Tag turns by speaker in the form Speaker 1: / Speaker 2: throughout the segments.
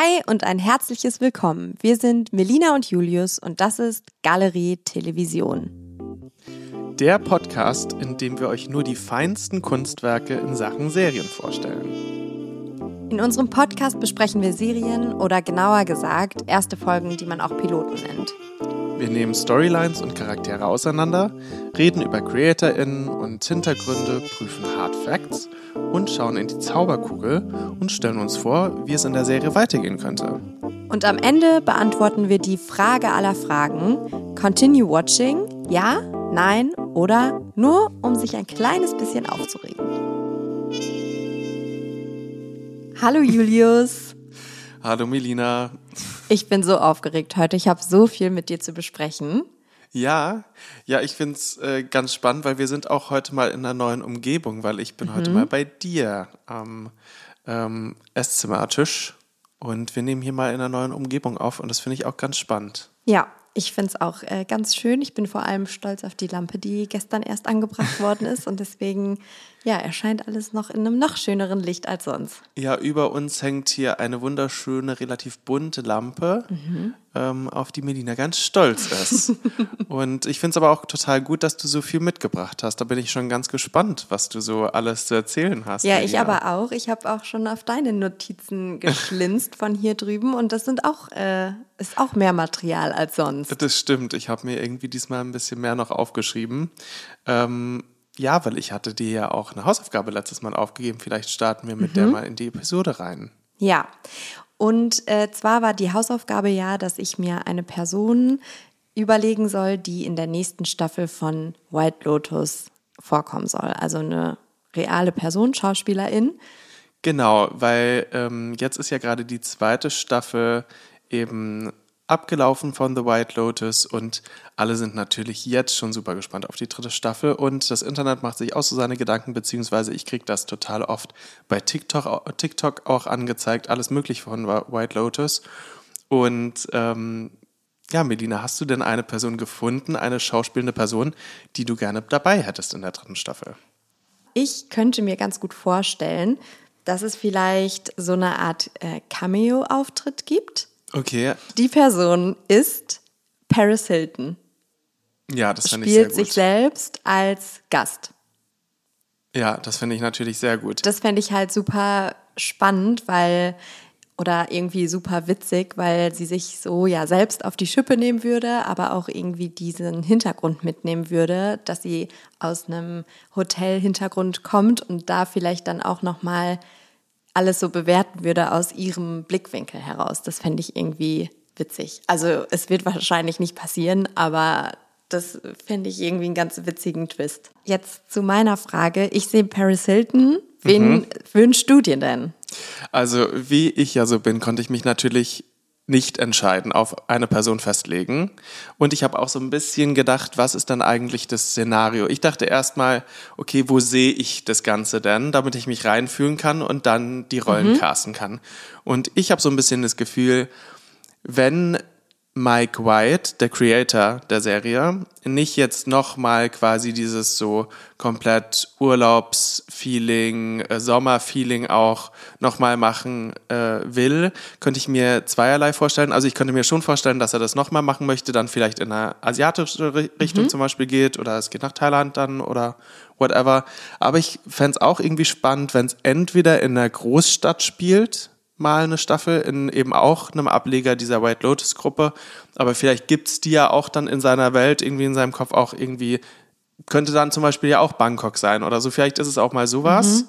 Speaker 1: Hi und ein herzliches Willkommen. Wir sind Melina und Julius und das ist Galerie Television.
Speaker 2: Der Podcast, in dem wir euch nur die feinsten Kunstwerke in Sachen Serien vorstellen.
Speaker 1: In unserem Podcast besprechen wir Serien oder genauer gesagt erste Folgen, die man auch Piloten nennt.
Speaker 2: Wir nehmen Storylines und Charaktere auseinander, reden über CreatorInnen und Hintergründe, prüfen Hard Facts und schauen in die Zauberkugel und stellen uns vor, wie es in der Serie weitergehen könnte.
Speaker 1: Und am Ende beantworten wir die Frage aller Fragen: Continue watching? Ja, nein oder nur, um sich ein kleines bisschen aufzuregen. Hallo Julius.
Speaker 2: Hallo Melina.
Speaker 1: Ich bin so aufgeregt heute. Ich habe so viel mit dir zu besprechen.
Speaker 2: Ja, ja, ich finde es äh, ganz spannend, weil wir sind auch heute mal in einer neuen Umgebung, weil ich bin mhm. heute mal bei dir am ähm, Esszimmertisch und wir nehmen hier mal in einer neuen Umgebung auf und das finde ich auch ganz spannend.
Speaker 1: Ja, ich finde es auch äh, ganz schön. Ich bin vor allem stolz auf die Lampe, die gestern erst angebracht worden ist. Und deswegen, ja, erscheint alles noch in einem noch schöneren Licht als sonst.
Speaker 2: Ja, über uns hängt hier eine wunderschöne, relativ bunte Lampe, mhm. ähm, auf die Melina ganz stolz ist. und ich finde es aber auch total gut, dass du so viel mitgebracht hast. Da bin ich schon ganz gespannt, was du so alles zu erzählen hast.
Speaker 1: Ja, ich aber auch. Ich habe auch schon auf deine Notizen geschlinzt von hier drüben. Und das sind auch, äh, ist auch mehr Material als sonst.
Speaker 2: Das stimmt. Ich habe mir irgendwie diesmal ein bisschen mehr noch aufgeschrieben. Ähm, ja, weil ich hatte dir ja auch eine Hausaufgabe letztes Mal aufgegeben. Vielleicht starten wir mit mhm. der mal in die Episode rein.
Speaker 1: Ja, und äh, zwar war die Hausaufgabe ja, dass ich mir eine Person überlegen soll, die in der nächsten Staffel von White Lotus vorkommen soll. Also eine reale Person, Schauspielerin.
Speaker 2: Genau, weil ähm, jetzt ist ja gerade die zweite Staffel eben abgelaufen von The White Lotus und alle sind natürlich jetzt schon super gespannt auf die dritte Staffel und das Internet macht sich auch so seine Gedanken, beziehungsweise ich kriege das total oft bei TikTok, TikTok auch angezeigt, alles mögliche von White Lotus. Und ähm, ja, Melina, hast du denn eine Person gefunden, eine schauspielende Person, die du gerne dabei hättest in der dritten Staffel?
Speaker 1: Ich könnte mir ganz gut vorstellen, dass es vielleicht so eine Art äh, Cameo-Auftritt gibt
Speaker 2: Okay.
Speaker 1: Die Person ist Paris Hilton.
Speaker 2: Ja, das finde ich sehr
Speaker 1: gut. Spielt sich selbst als Gast.
Speaker 2: Ja, das finde ich natürlich sehr gut.
Speaker 1: Das fände ich halt super spannend, weil oder irgendwie super witzig, weil sie sich so ja selbst auf die Schippe nehmen würde, aber auch irgendwie diesen Hintergrund mitnehmen würde, dass sie aus einem Hotel-Hintergrund kommt und da vielleicht dann auch noch mal alles so bewerten würde aus ihrem Blickwinkel heraus. Das fände ich irgendwie witzig. Also es wird wahrscheinlich nicht passieren, aber das fände ich irgendwie einen ganz witzigen Twist. Jetzt zu meiner Frage. Ich sehe Paris Hilton. Wen mhm. wünschst du dir denn?
Speaker 2: Also wie ich ja so bin, konnte ich mich natürlich nicht entscheiden, auf eine Person festlegen. Und ich habe auch so ein bisschen gedacht, was ist dann eigentlich das Szenario? Ich dachte erstmal, okay, wo sehe ich das Ganze denn, damit ich mich reinfühlen kann und dann die Rollen mhm. casten kann. Und ich habe so ein bisschen das Gefühl, wenn Mike White, der Creator der Serie, nicht jetzt nochmal quasi dieses so komplett Urlaubsfeeling, äh, Sommerfeeling auch nochmal machen äh, will, könnte ich mir zweierlei vorstellen. Also ich könnte mir schon vorstellen, dass er das nochmal machen möchte, dann vielleicht in eine asiatische Richtung mhm. zum Beispiel geht oder es geht nach Thailand dann oder whatever. Aber ich fände es auch irgendwie spannend, wenn es entweder in einer Großstadt spielt, mal eine Staffel in eben auch einem Ableger dieser White Lotus Gruppe. Aber vielleicht gibt's die ja auch dann in seiner Welt, irgendwie in seinem Kopf auch irgendwie, könnte dann zum Beispiel ja auch Bangkok sein oder so. Vielleicht ist es auch mal sowas. Mhm.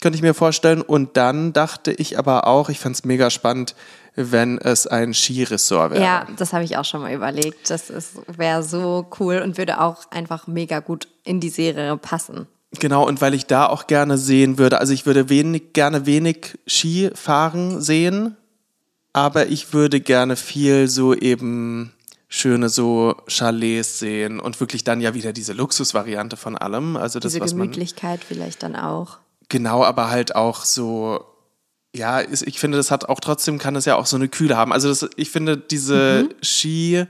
Speaker 2: Könnte ich mir vorstellen. Und dann dachte ich aber auch, ich fände mega spannend, wenn es ein Skiresort wäre.
Speaker 1: Ja, das habe ich auch schon mal überlegt. Das wäre so cool und würde auch einfach mega gut in die Serie passen.
Speaker 2: Genau, und weil ich da auch gerne sehen würde, also ich würde wenig, gerne wenig Skifahren sehen, aber ich würde gerne viel so eben schöne so Chalets sehen und wirklich dann ja wieder diese Luxusvariante von allem. Also das,
Speaker 1: diese
Speaker 2: was
Speaker 1: Gemütlichkeit man, vielleicht dann auch.
Speaker 2: Genau, aber halt auch so, ja, ich finde, das hat auch trotzdem, kann es ja auch so eine Kühle haben. Also das, ich finde, diese mhm. Ski-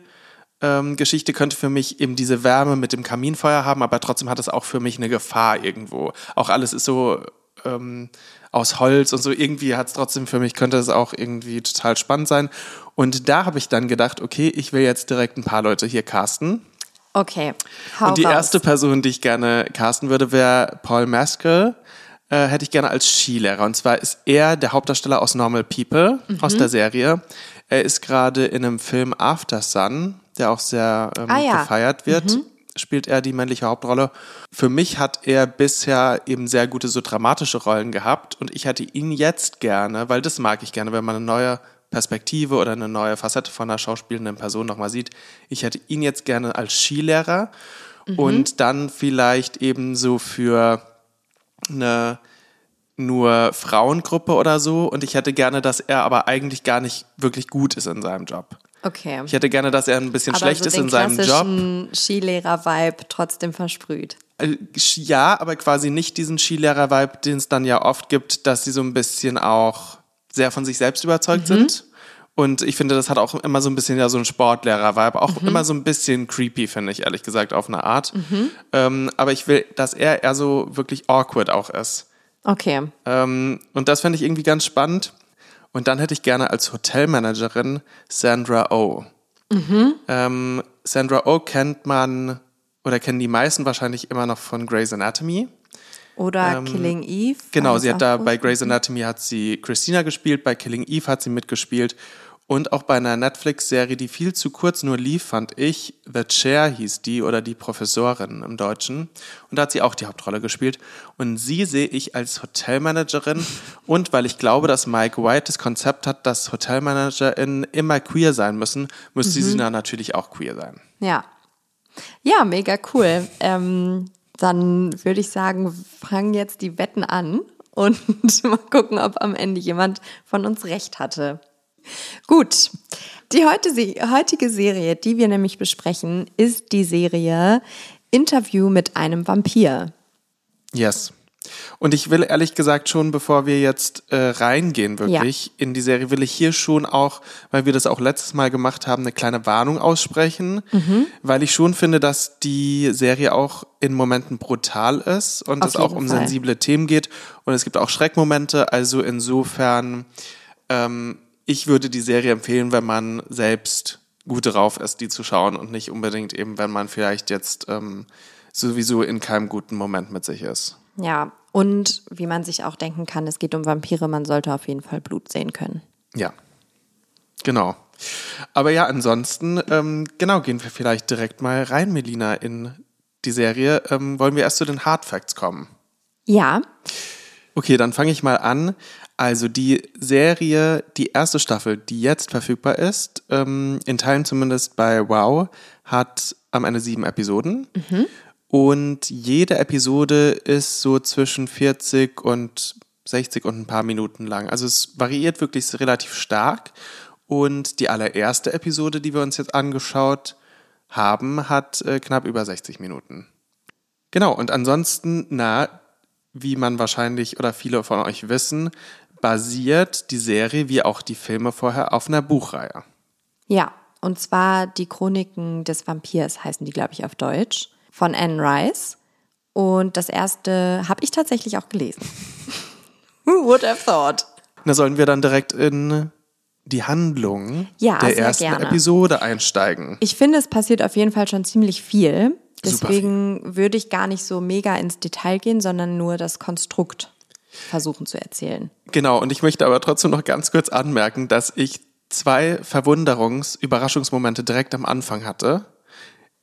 Speaker 2: ähm, Geschichte könnte für mich eben diese Wärme mit dem Kaminfeuer haben, aber trotzdem hat es auch für mich eine Gefahr irgendwo. Auch alles ist so ähm, aus Holz und so. Irgendwie hat es trotzdem für mich, könnte es auch irgendwie total spannend sein. Und da habe ich dann gedacht, okay, ich will jetzt direkt ein paar Leute hier casten.
Speaker 1: Okay. Hau
Speaker 2: und die
Speaker 1: raus.
Speaker 2: erste Person, die ich gerne casten würde, wäre Paul Maskell. Äh, hätte ich gerne als Skilehrer. Und zwar ist er der Hauptdarsteller aus Normal People,
Speaker 1: Mhm.
Speaker 2: aus der Serie. Er ist gerade in einem Film After Sun, der auch sehr ähm,
Speaker 1: Ah, ja.
Speaker 2: gefeiert wird. Spielt er die männliche Hauptrolle. Für mich hat er bisher eben sehr gute, so dramatische Rollen gehabt. Und ich hätte ihn jetzt gerne, weil das mag ich gerne, wenn man eine neue Perspektive oder eine neue Facette von einer schauspielenden Person nochmal sieht. Ich hätte ihn jetzt gerne als Skilehrer und dann vielleicht eben so für eine nur Frauengruppe oder so. Und ich hätte gerne, dass er aber eigentlich gar nicht wirklich gut ist in seinem Job.
Speaker 1: Okay.
Speaker 2: Ich hätte gerne, dass er ein bisschen
Speaker 1: Aber
Speaker 2: schlecht
Speaker 1: so
Speaker 2: ist in seinem Job.
Speaker 1: klassischen Skilehrer-Vibe trotzdem versprüht.
Speaker 2: Äh, Ja, aber quasi nicht diesen Skilehrer-Vibe, den es dann ja oft gibt, dass sie so ein bisschen auch sehr von sich selbst überzeugt sind. Und ich finde, das hat auch immer so ein bisschen ja so ein Sportlehrer-Vibe, auch immer so ein bisschen creepy, finde ich, ehrlich gesagt, auf eine Art. Ähm, aber ich will, dass er eher so wirklich awkward auch ist.
Speaker 1: Okay.
Speaker 2: Ähm, und das fände ich irgendwie ganz spannend. Und dann hätte ich gerne als Hotelmanagerin Sandra Oh. Ähm, Sandra Oh kennt man oder kennen die meisten wahrscheinlich immer noch von Grey's Anatomy.
Speaker 1: Oder Killing Eve.
Speaker 2: Genau, sie hat da bei? Grey's Anatomy hat sie Christina gespielt, bei Killing Eve hat sie mitgespielt und auch bei einer Netflix-Serie, die viel zu kurz nur lief, fand ich, The Chair hieß die oder die Professorin im Deutschen und da hat sie auch die Hauptrolle gespielt und sie sehe ich als Hotelmanagerin und weil ich glaube, dass Mike White das Konzept hat, dass HotelmanagerInnen immer queer sein müssen, müsste
Speaker 1: Mhm.
Speaker 2: sie dann natürlich auch queer sein.
Speaker 1: Ja. Ja, mega cool. Ähm, dann würde ich sagen, fangen jetzt die Wetten an und mal gucken, ob am Ende jemand von uns recht hatte. Gut. Die heutige Serie, die wir nämlich besprechen, ist die Serie Interview mit einem Vampir.
Speaker 2: Yes. Und ich will ehrlich gesagt schon, bevor wir jetzt äh, reingehen, wirklich in die Serie, will ich hier schon auch, weil wir das auch letztes Mal gemacht haben, eine kleine Warnung aussprechen, weil ich schon finde, dass die Serie auch in Momenten brutal ist und
Speaker 1: Auf
Speaker 2: es auch um
Speaker 1: Fall.
Speaker 2: sensible Themen geht und es gibt auch Schreckmomente. Also insofern, ähm, ich würde die Serie empfehlen, wenn man selbst gut drauf ist, die zu schauen und nicht unbedingt eben, wenn man vielleicht jetzt ähm, sowieso in keinem guten Moment mit sich ist.
Speaker 1: Ja, und wie man sich auch denken kann, es geht um Vampire, man sollte auf jeden Fall Blut sehen können.
Speaker 2: Ja, genau. Aber ja, ansonsten, ähm, genau, gehen wir vielleicht direkt mal rein, Melina, in die Serie. Ähm, wollen wir erst zu den Hard Facts kommen?
Speaker 1: Ja,
Speaker 2: Okay, dann fange ich mal an. Also die Serie, die erste Staffel, die jetzt verfügbar ist, ähm, in Teilen zumindest bei Wow, hat am Ende sieben Episoden. Und jede Episode ist so zwischen 40 und 60 und ein paar Minuten lang. Also es variiert wirklich relativ stark. Und die allererste Episode, die wir uns jetzt angeschaut haben, hat äh, knapp über 60 Minuten. Genau, und ansonsten, na, wie man wahrscheinlich oder viele von euch wissen, basiert die Serie wie auch die Filme vorher auf einer Buchreihe.
Speaker 1: Ja, und zwar die Chroniken des Vampirs heißen die, glaube ich, auf Deutsch, von Anne Rice. Und das erste habe ich tatsächlich auch gelesen. Who would have thought?
Speaker 2: Da sollen wir dann direkt in die Handlung
Speaker 1: Ja,
Speaker 2: der ersten
Speaker 1: gerne.
Speaker 2: Episode einsteigen.
Speaker 1: Ich finde, es passiert auf jeden Fall schon ziemlich viel. Deswegen würde ich gar nicht so mega ins Detail gehen, sondern nur das Konstrukt versuchen zu erzählen.
Speaker 2: Genau, und ich möchte aber trotzdem noch ganz kurz anmerken, dass ich zwei Verwunderungs-, Überraschungsmomente direkt am Anfang hatte.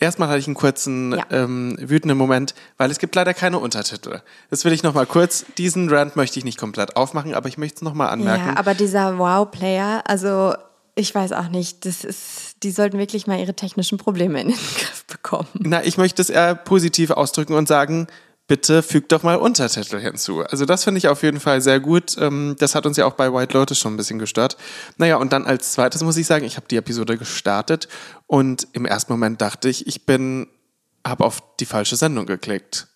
Speaker 2: Erstmal hatte ich einen kurzen
Speaker 1: Ja.
Speaker 2: ähm, wütenden Moment, weil es gibt leider keine Untertitel. Das will ich noch mal kurz, diesen Rant möchte ich nicht komplett aufmachen, aber ich möchte es noch mal anmerken.
Speaker 1: Ja, aber dieser Wow-Player, also ich weiß auch nicht, das ist, die sollten wirklich mal ihre technischen Probleme in den Griff bekommen.
Speaker 2: Na, ich möchte es eher positiv ausdrücken und sagen, bitte fügt doch mal Untertitel hinzu. Also das finde ich auf jeden Fall sehr gut. Ähm, Das hat uns ja auch bei White Lotus schon ein bisschen gestört. Naja, und dann als zweites muss ich sagen, ich habe die Episode gestartet und im ersten Moment dachte ich, ich bin, habe auf die falsche Sendung geklickt.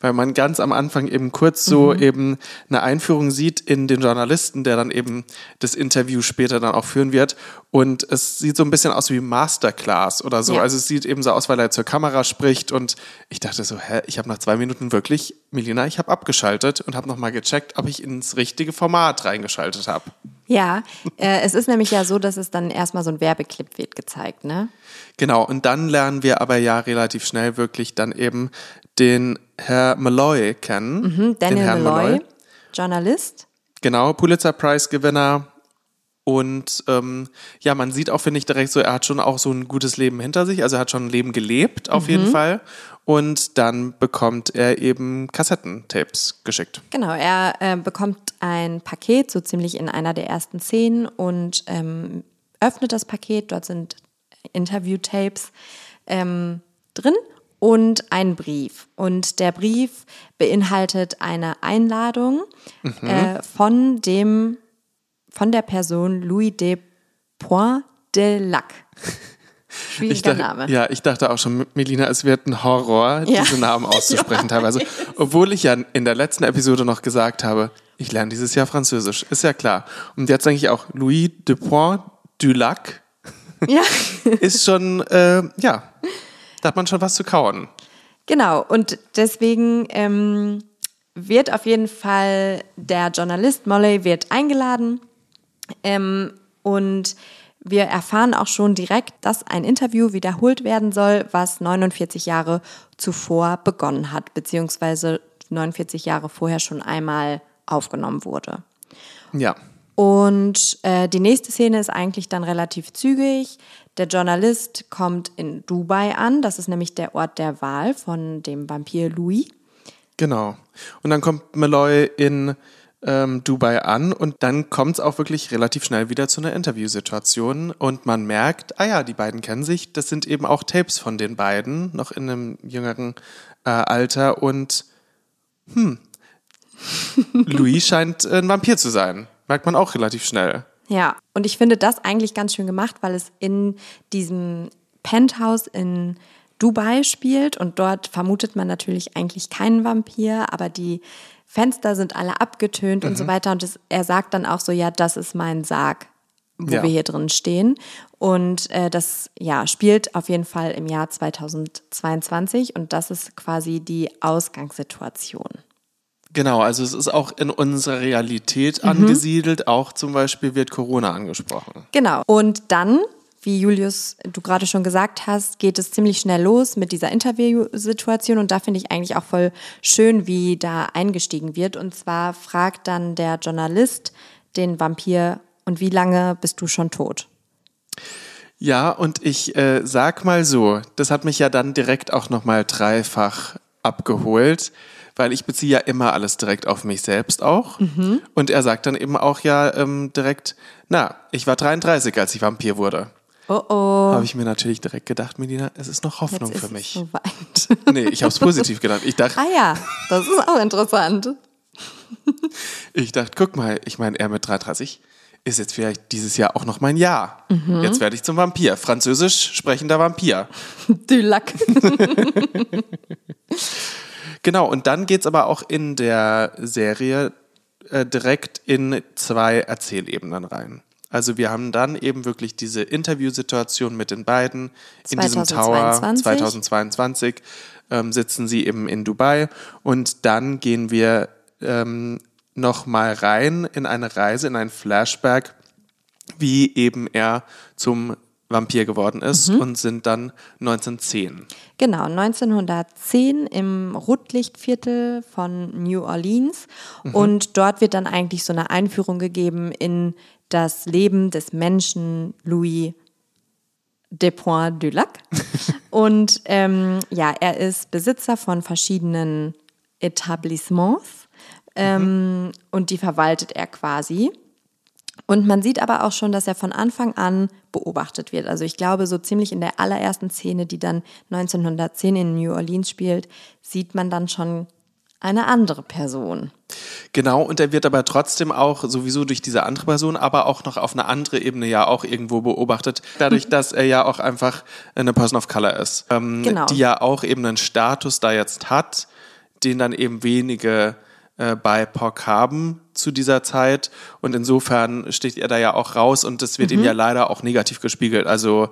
Speaker 2: Weil man ganz am Anfang eben kurz so
Speaker 1: Mhm.
Speaker 2: eben eine Einführung sieht in den Journalisten, der dann eben das Interview später dann auch führen wird. Und es sieht so ein bisschen aus wie Masterclass oder so.
Speaker 1: Ja.
Speaker 2: Also es sieht eben so aus, weil er zur Kamera spricht. Und ich dachte so, hä, ich habe nach zwei Minuten wirklich, Melina, ich habe abgeschaltet und habe nochmal gecheckt, ob ich ins richtige Format reingeschaltet habe.
Speaker 1: Ja, äh, es ist nämlich ja so, dass es dann erstmal so ein Werbeclip wird gezeigt, ne?
Speaker 2: Genau, und dann lernen wir aber ja relativ schnell wirklich dann eben den Herr Malloy kennen. den
Speaker 1: Mhm, Daniel
Speaker 2: Herrn
Speaker 1: Malloy, Journalist.
Speaker 2: Genau, Pulitzer Prize Gewinner. Und ähm, ja, man sieht auch, finde ich, direkt so, er hat schon auch so ein gutes Leben hinter sich. Also er hat schon ein Leben gelebt, auf jeden Fall. Und dann bekommt er eben Kassettentapes geschickt.
Speaker 1: Genau, er äh, bekommt ein Paket, so ziemlich in einer der ersten Szenen und ähm, öffnet das Paket. Dort sind Interview-Tapes ähm, drin und ein Brief. Und der Brief beinhaltet eine Einladung äh, von dem, von der Person Louis de Point de Lac. Schwieriger
Speaker 2: Ich dachte,
Speaker 1: Name.
Speaker 2: Ja, ich dachte auch schon, Melina, es wird ein Horror,
Speaker 1: Ja.
Speaker 2: diese Namen auszusprechen teilweise. Obwohl ich ja in der letzten Episode noch gesagt habe, ich lerne dieses Jahr Französisch, ist ja klar. Und jetzt denke ich auch, Louis de Point du Lac
Speaker 1: ja.
Speaker 2: ist schon, äh, ja, da hat man schon was zu kauen.
Speaker 1: Genau, und deswegen ähm, wird auf jeden Fall der Journalist Molly wird eingeladen ähm, und wir erfahren auch schon direkt, dass ein Interview wiederholt werden soll, was 49 Jahre zuvor begonnen hat, beziehungsweise 49 Jahre vorher schon einmal aufgenommen wurde.
Speaker 2: Ja.
Speaker 1: Und äh, die nächste Szene ist eigentlich dann relativ zügig. Der Journalist kommt in Dubai an. Das ist nämlich der Ort der Wahl von dem Vampir Louis.
Speaker 2: Genau. Und dann kommt Malloy in ähm, Dubai an und dann kommt es auch wirklich relativ schnell wieder zu einer Interviewsituation und man merkt, ah ja, die beiden kennen sich, das sind eben auch Tapes von den beiden, noch in einem jüngeren äh, Alter und hm, Louis scheint äh, ein Vampir zu sein. Merkt man auch relativ schnell.
Speaker 1: Ja, und ich finde das eigentlich ganz schön gemacht, weil es in diesem Penthouse in Dubai spielt und dort vermutet man natürlich eigentlich keinen Vampir, aber die Fenster sind alle abgetönt und so weiter und es, er sagt dann auch so, ja, das ist mein Sarg, wo
Speaker 2: Ja.
Speaker 1: wir hier drin stehen und äh, das ja spielt auf jeden Fall im Jahr 2022 und das ist quasi die Ausgangssituation.
Speaker 2: Genau, also es ist auch in unserer Realität angesiedelt, auch zum Beispiel wird Corona angesprochen.
Speaker 1: Genau. Und dann, wie Julius, du gerade schon gesagt hast, geht es ziemlich schnell los mit dieser Interviewsituation. Und da finde ich eigentlich auch voll schön, wie da eingestiegen wird. Und zwar fragt dann der Journalist den Vampir, und wie lange bist du schon tot?
Speaker 2: Ja, und ich äh, sag mal so, das hat mich ja dann direkt auch nochmal dreifach abgeholt, weil ich beziehe ja immer alles direkt auf mich selbst auch. Und er sagt dann eben auch ja ähm, direkt, na, ich war 33, als ich Vampir wurde.
Speaker 1: Oh oh.
Speaker 2: Habe ich mir natürlich direkt gedacht, Medina, es ist noch Hoffnung
Speaker 1: ist
Speaker 2: für mich.
Speaker 1: soweit.
Speaker 2: Nee, ich habe es positiv gedacht. Ich dachte,
Speaker 1: ah ja, das ist auch interessant.
Speaker 2: ich dachte, guck mal, ich meine, er mit 33 ist jetzt vielleicht dieses Jahr auch noch mein Jahr. Jetzt werde ich zum Vampir. Französisch sprechender Vampir.
Speaker 1: Du Lack.
Speaker 2: Genau, und dann geht's aber auch in der Serie äh, direkt in zwei Erzählebenen rein. Also wir haben dann eben wirklich diese Interviewsituation mit den beiden in diesem Tower
Speaker 1: 2022.
Speaker 2: 2022 ähm, sitzen sie eben in Dubai und dann gehen wir ähm, noch mal rein in eine Reise, in ein Flashback, wie eben er zum Vampir geworden ist und sind dann 1910.
Speaker 1: Genau, 1910 im Rotlichtviertel von New Orleans. Und dort wird dann eigentlich so eine Einführung gegeben in das Leben des Menschen Louis Despoint du Lac. Und ähm, ja, er ist Besitzer von verschiedenen Etablissements ähm, und die verwaltet er quasi. Und man sieht aber auch schon, dass er von Anfang an beobachtet wird. Also ich glaube, so ziemlich in der allerersten Szene, die dann 1910 in New Orleans spielt, sieht man dann schon eine andere Person.
Speaker 2: Genau, und er wird aber trotzdem auch sowieso durch diese andere Person, aber auch noch auf eine andere Ebene ja auch irgendwo beobachtet. Dadurch, dass er ja auch einfach eine Person of Color ist. Ähm,
Speaker 1: Genau.
Speaker 2: Die ja auch eben einen Status da jetzt hat, den dann eben wenige äh, bei POC haben zu dieser Zeit. Und insofern sticht er da ja auch raus und das wird ihm ja leider auch negativ gespiegelt. Also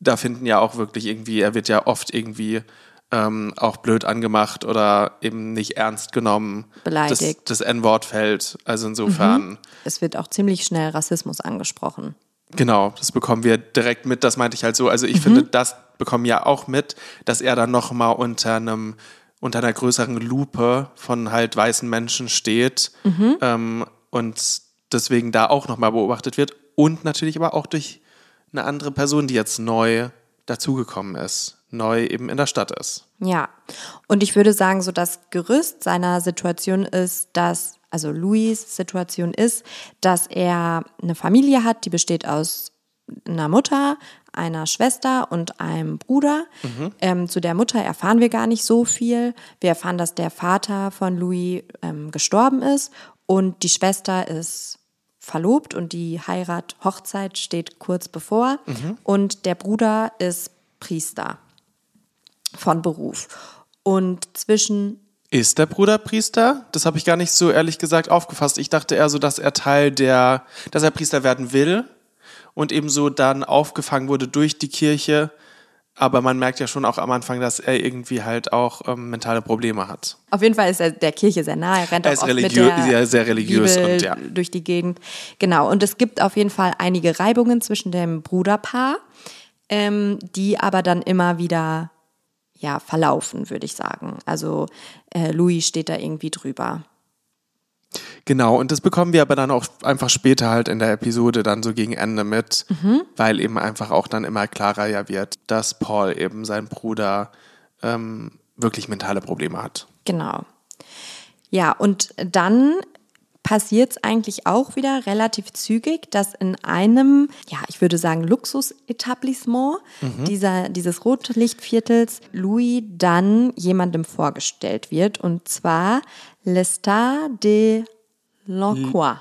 Speaker 2: da finden ja auch wirklich irgendwie, er wird ja oft irgendwie ähm, auch blöd angemacht oder eben nicht ernst genommen.
Speaker 1: Beleidigt.
Speaker 2: Das, das N-Wort fällt. Also insofern.
Speaker 1: Es wird auch ziemlich schnell Rassismus angesprochen.
Speaker 2: Genau, das bekommen wir direkt mit, das meinte ich halt so. Also ich finde, das bekommen wir auch mit, dass er dann nochmal unter einem, unter einer größeren Lupe von halt weißen Menschen steht ähm, und deswegen da auch nochmal beobachtet wird. Und natürlich aber auch durch eine andere Person, die jetzt neu dazugekommen ist, neu eben in der Stadt ist.
Speaker 1: Ja, und ich würde sagen, so das Gerüst seiner Situation ist, dass, also Louis' Situation ist, dass er eine Familie hat, die besteht aus einer Mutter, einer Schwester und einem Bruder. Ähm, zu der Mutter erfahren wir gar nicht so viel. Wir erfahren, dass der Vater von Louis ähm, gestorben ist und die Schwester ist verlobt und die Heirat, Hochzeit steht kurz bevor. Und der Bruder ist Priester von Beruf. Und zwischen
Speaker 2: Ist der Bruder Priester? Das habe ich gar nicht so ehrlich gesagt aufgefasst. Ich dachte eher so, dass er Teil der, dass er Priester werden will und ebenso dann aufgefangen wurde durch die Kirche. Aber man merkt ja schon auch am Anfang, dass er irgendwie halt auch ähm, mentale Probleme hat.
Speaker 1: Auf jeden Fall ist er der Kirche sehr nah. Er rennt
Speaker 2: Er
Speaker 1: auch
Speaker 2: ist
Speaker 1: oft mit der
Speaker 2: sehr- sehr religiös
Speaker 1: Bibel
Speaker 2: und ja.
Speaker 1: durch die Gegend. Genau. Und es gibt auf jeden Fall einige Reibungen zwischen dem Bruderpaar, ähm, die aber dann immer wieder ja verlaufen, würde ich sagen. Also äh, Louis steht da irgendwie drüber.
Speaker 2: Genau, und das bekommen wir aber dann auch einfach später halt in der Episode dann so gegen Ende mit, weil eben einfach auch dann immer klarer ja wird, dass Paul eben sein Bruder ähm, wirklich mentale Probleme hat.
Speaker 1: Genau. Ja, und dann passiert es eigentlich auch wieder relativ zügig, dass in einem, ja, ich würde sagen, Luxusetablissement dieser, dieses Rotlichtviertels Louis dann jemandem vorgestellt wird, und zwar Lestat de L'Encois.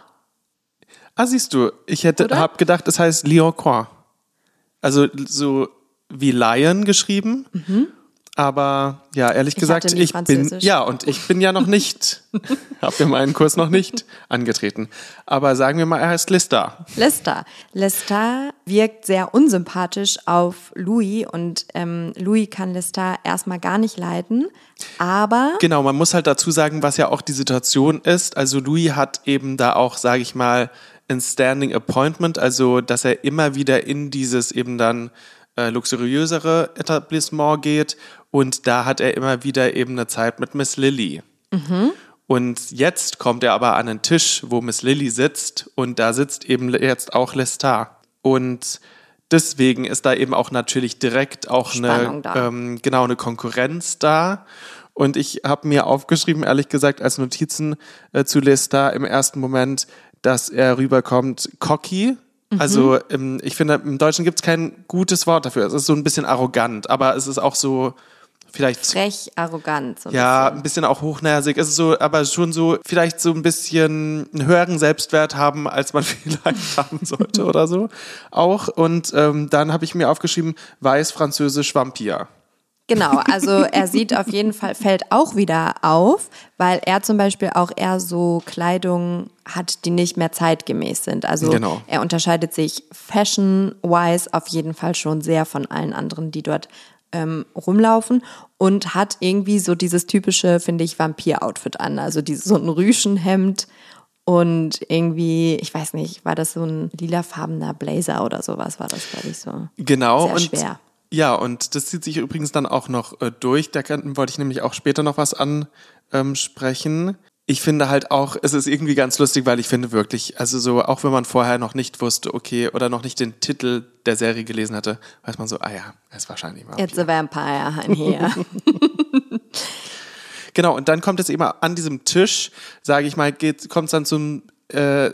Speaker 2: Ah, siehst du, ich hätte hab gedacht, es heißt Lioncois. Also so wie Lion geschrieben. Aber ja, ehrlich
Speaker 1: Ich
Speaker 2: gesagt, ich bin ja und ich bin ja noch nicht, habe ja meinen Kurs noch nicht angetreten. Aber sagen wir mal, er heißt Lista.
Speaker 1: Lestat. Lestat wirkt sehr unsympathisch auf Louis und ähm, Louis kann Lestat erstmal gar nicht leiden, aber
Speaker 2: Genau, man muss halt dazu sagen, was ja auch die Situation ist. Also Louis hat eben da auch, sage ich mal, ein Standing Appointment, also dass er immer wieder in dieses eben dann äh, luxuriösere Etablissement geht und da hat er immer wieder eben eine Zeit mit Miss Lily. Und jetzt kommt er aber an einen Tisch, wo Miss Lily sitzt und da sitzt eben jetzt auch Lestat. Und deswegen ist da eben auch natürlich direkt auch eine,
Speaker 1: Spannung
Speaker 2: ähm, genau eine Konkurrenz da. Und ich habe mir aufgeschrieben, ehrlich gesagt, als Notizen äh, zu Lestat im ersten Moment, dass er rüberkommt cocky.
Speaker 1: Mhm.
Speaker 2: Also im, ich finde, im Deutschen gibt es kein gutes Wort dafür. Es ist so ein bisschen arrogant, aber es ist auch so vielleicht
Speaker 1: frech, arrogant. So ein
Speaker 2: ja,
Speaker 1: bisschen.
Speaker 2: ein bisschen auch hochnäsig. Es ist so, aber schon so, vielleicht so ein bisschen einen höheren Selbstwert haben, als man vielleicht haben sollte oder so. Auch. Und ähm, dann habe ich mir aufgeschrieben, weiß-französisch Vampir.
Speaker 1: Genau, also er sieht auf jeden Fall, fällt auch wieder auf, weil er zum Beispiel auch eher so Kleidung hat, die nicht mehr zeitgemäß sind. Also
Speaker 2: Genau.
Speaker 1: er unterscheidet sich fashion-wise auf jeden Fall schon sehr von allen anderen, die dort ähm, rumlaufen und hat irgendwie so dieses typische, finde ich, Vampir-Outfit an. Also dieses, so ein Rüschenhemd und irgendwie, ich weiß nicht, war das so ein lilafarbener Blazer oder sowas, war das, glaube ich, so.
Speaker 2: Genau.
Speaker 1: Sehr
Speaker 2: und
Speaker 1: schwer.
Speaker 2: Ja, und das zieht sich übrigens dann auch noch äh, durch. Da kann, wollte ich nämlich auch später noch was ansprechen. Ich finde halt auch, es ist irgendwie ganz lustig, weil ich finde wirklich, also so, auch wenn man vorher noch nicht wusste, okay, oder noch nicht den Titel der Serie gelesen hatte, weiß man so, ah ja, er ist wahrscheinlich mal.
Speaker 1: It's a vampire in here.
Speaker 2: Genau, und dann kommt es eben an diesem Tisch, sage ich mal, kommt es dann zum äh,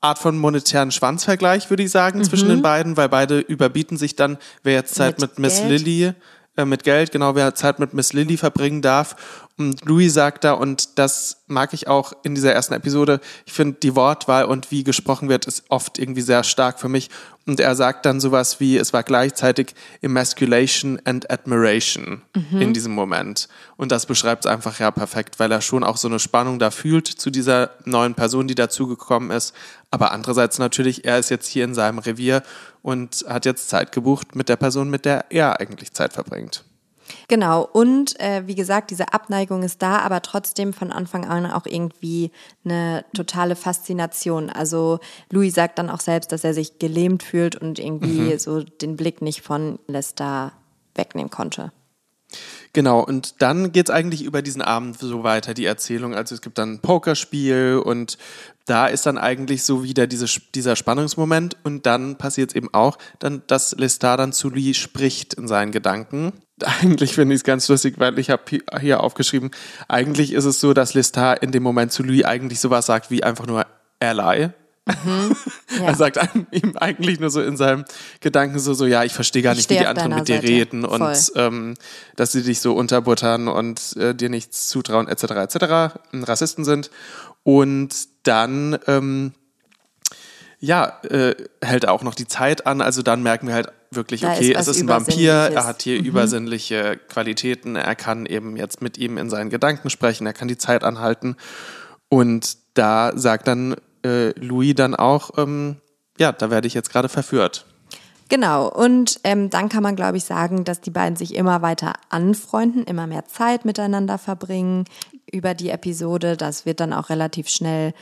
Speaker 2: Art von monetären Schwanzvergleich, würde ich sagen, zwischen den beiden, weil beide überbieten sich dann, wer jetzt Zeit mit,
Speaker 1: Mit
Speaker 2: Miss
Speaker 1: Geld.
Speaker 2: Lily, äh, mit Geld, genau, wer Zeit mit Miss Lily verbringen darf. Und Louis sagt da, und das mag ich auch in dieser ersten Episode, ich finde die Wortwahl und wie gesprochen wird, ist oft irgendwie sehr stark für mich. Und er sagt dann sowas wie, es war gleichzeitig Emasculation and Admiration mhm. in diesem Moment. Und das beschreibt es einfach ja perfekt, weil er schon auch so eine Spannung da fühlt zu dieser neuen Person, die dazugekommen ist. Aber andererseits natürlich, er ist jetzt hier in seinem Revier und hat jetzt Zeit gebucht mit der Person, mit der er eigentlich Zeit verbringt.
Speaker 1: Genau, und äh, wie gesagt, diese Abneigung ist da, aber trotzdem von Anfang an auch irgendwie eine totale Faszination. Also Louis sagt dann auch selbst, dass er sich gelähmt fühlt und irgendwie mhm. so den Blick nicht von Lester wegnehmen konnte.
Speaker 2: Genau, und dann geht es eigentlich über diesen Abend so weiter, die Erzählung. Also es gibt dann ein Pokerspiel und da ist dann eigentlich so wieder diese, dieser Spannungsmoment und dann passiert es eben auch, dann, dass Lestat dann zu Lee spricht in seinen Gedanken. Eigentlich finde ich es ganz lustig, weil ich habe hier aufgeschrieben, eigentlich ist es so, dass Lestat in dem Moment zu Louis eigentlich sowas sagt wie einfach nur Ally. Mhm, ja. Er sagt ihm eigentlich nur so in seinem Gedanken so, so ja, ich verstehe gar nicht, wie die anderen mit dir Seite. reden Voll. und ähm, dass sie dich so unterbuttern und äh, dir nichts zutrauen, etc., etc., Rassisten sind. Und dann, ähm, ja, äh, hält er auch noch die Zeit an. Also dann merken wir halt wirklich, da okay, ist es ist ein Vampir, er hat hier mhm. übersinnliche Qualitäten, er kann eben jetzt mit ihm in seinen Gedanken sprechen, er kann die Zeit anhalten. Und da sagt dann äh, Louis dann auch, ähm, ja, da werde ich jetzt gerade verführt.
Speaker 1: Genau, und ähm, dann kann man, glaube ich, sagen, dass die beiden sich immer weiter anfreunden, immer mehr Zeit miteinander verbringen über die Episode. Das wird dann auch relativ schnell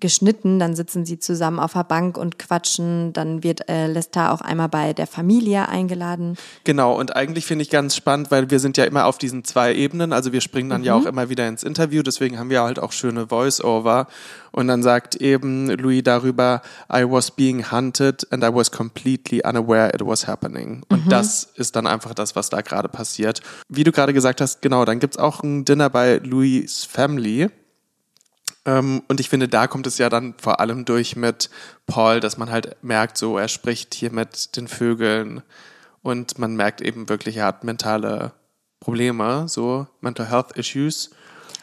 Speaker 1: geschnitten, dann sitzen sie zusammen auf der Bank und quatschen, dann wird äh, Lester auch einmal bei der Familie eingeladen.
Speaker 2: Genau, und eigentlich finde ich ganz spannend, weil wir sind ja immer auf diesen zwei Ebenen, also wir springen dann mhm. ja auch immer wieder ins Interview, deswegen haben wir halt auch schöne Voice-Over und dann sagt eben Louis darüber, I was being hunted and I was completely unaware it was happening. Und mhm. das ist dann einfach das, was da gerade passiert. Wie du gerade gesagt hast, genau, dann gibt es auch ein Dinner bei Louis' Family und ich finde, da kommt es ja dann vor allem durch mit Paul, dass man halt merkt, so er spricht hier mit den Vögeln und man merkt eben wirklich, er hat mentale Probleme, so Mental Health Issues.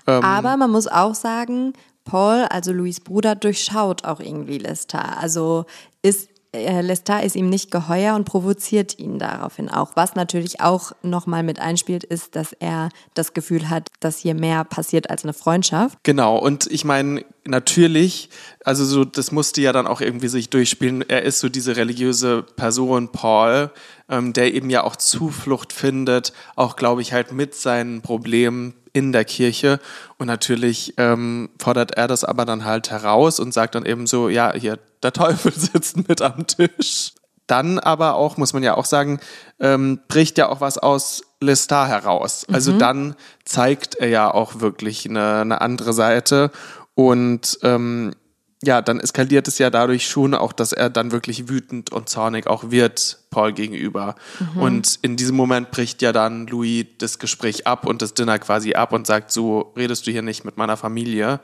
Speaker 1: Ähm, Aber man muss auch sagen, Paul, also Louis Bruder, durchschaut auch irgendwie Lester. Also ist äh, Lestat ist ihm nicht geheuer und provoziert ihn daraufhin auch. Was natürlich auch nochmal mit einspielt, ist, dass er das Gefühl hat, dass hier mehr passiert als eine Freundschaft.
Speaker 2: Genau, und ich meine, natürlich, also so, das musste ja dann auch irgendwie sich durchspielen. Er ist so diese religiöse Person, Paul, ähm, der eben ja auch Zuflucht findet, auch glaube ich halt mit seinen Problemen in der Kirche. Und natürlich ähm, fordert er das aber dann halt heraus und sagt dann eben so, ja, hier, der Teufel sitzt mit am Tisch. Dann aber auch, muss man ja auch sagen, ähm, bricht ja auch was aus Lestat heraus. Also mhm. dann zeigt er ja auch wirklich eine, eine andere Seite. Und ähm, ja, dann eskaliert es ja dadurch schon auch, dass er dann wirklich wütend und zornig auch wird Paul gegenüber. Mhm. Und in diesem Moment bricht ja dann Louis das Gespräch ab und das Dinner quasi ab und sagt, so redest du hier nicht mit meiner Familie.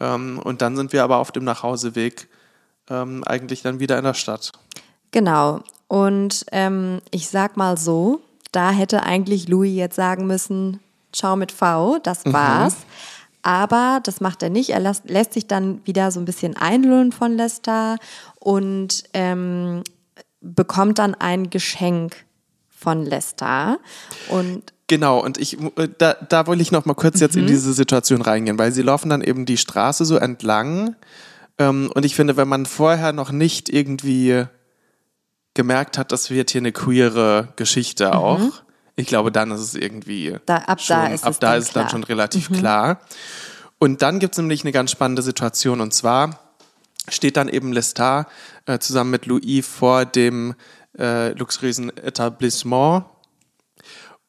Speaker 2: Ähm, und dann sind wir aber auf dem Nachhauseweg ähm, eigentlich dann wieder in der Stadt.
Speaker 1: Genau. Und ähm, ich sag mal so, da hätte eigentlich Louis jetzt sagen müssen, ciao mit V, das mhm. war's. Mhm. Aber das macht er nicht. Er lässt, lässt sich dann wieder so ein bisschen einlullen von Lester und ähm, bekommt dann ein Geschenk von Lester. Und
Speaker 2: Genau, und ich, äh, da, da wollte ich noch mal kurz jetzt mhm. in diese Situation reingehen, weil sie laufen dann eben die Straße so entlang. Ähm, und ich finde, wenn man vorher noch nicht irgendwie gemerkt hat, das wird hier eine queere Geschichte mhm. Ich glaube, dann ist es irgendwie.
Speaker 1: Da, ab
Speaker 2: schon,
Speaker 1: da ist
Speaker 2: ab
Speaker 1: es
Speaker 2: da ist dann schon relativ mhm. klar. Und dann gibt es nämlich eine ganz spannende Situation und zwar steht dann eben Lestat äh, zusammen mit Louis vor dem äh, luxuriösen Etablissement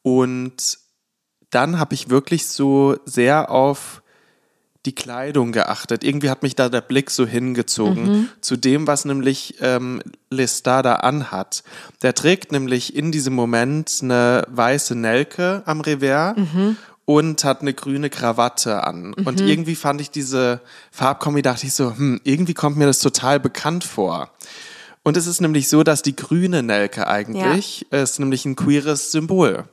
Speaker 2: und dann habe ich wirklich so sehr auf die Kleidung geachtet. Irgendwie hat mich da der Blick so hingezogen mhm. zu dem, was nämlich ähm, Lestat da anhat. Der trägt nämlich in diesem Moment eine weiße Nelke am Revers mhm. und hat eine grüne Krawatte an. Mhm. Und irgendwie fand ich diese Farbkombi, dachte ich so, hm, irgendwie kommt mir das total bekannt vor. Und es ist nämlich so, dass die grüne Nelke eigentlich ja. ist nämlich ein queeres Symbol.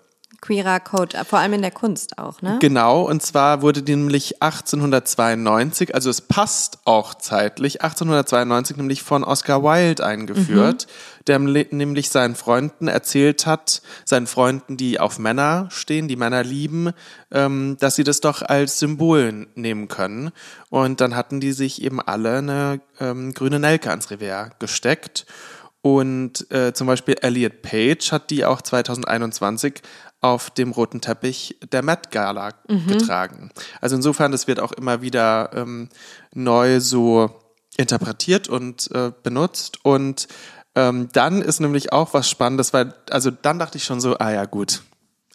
Speaker 1: Queerer Code, vor allem in der Kunst auch, ne?
Speaker 2: Genau, und zwar wurde die nämlich 1892, also es passt auch zeitlich, 1892 nämlich von Oscar Wilde eingeführt, mhm. der nämlich seinen Freunden erzählt hat, seinen Freunden, die auf Männer stehen, die Männer lieben, ähm, dass sie das doch als Symbol nehmen können. Und dann hatten die sich eben alle eine ähm, grüne Nelke ans Revers gesteckt. Und äh, zum Beispiel Elliot Page hat die auch 2021 auf dem roten Teppich der Met Gala mhm. getragen. Also insofern, das wird auch immer wieder ähm, neu so interpretiert und äh, benutzt. Und ähm, dann ist nämlich auch was Spannendes, weil, also dann dachte ich schon so, ah ja, gut.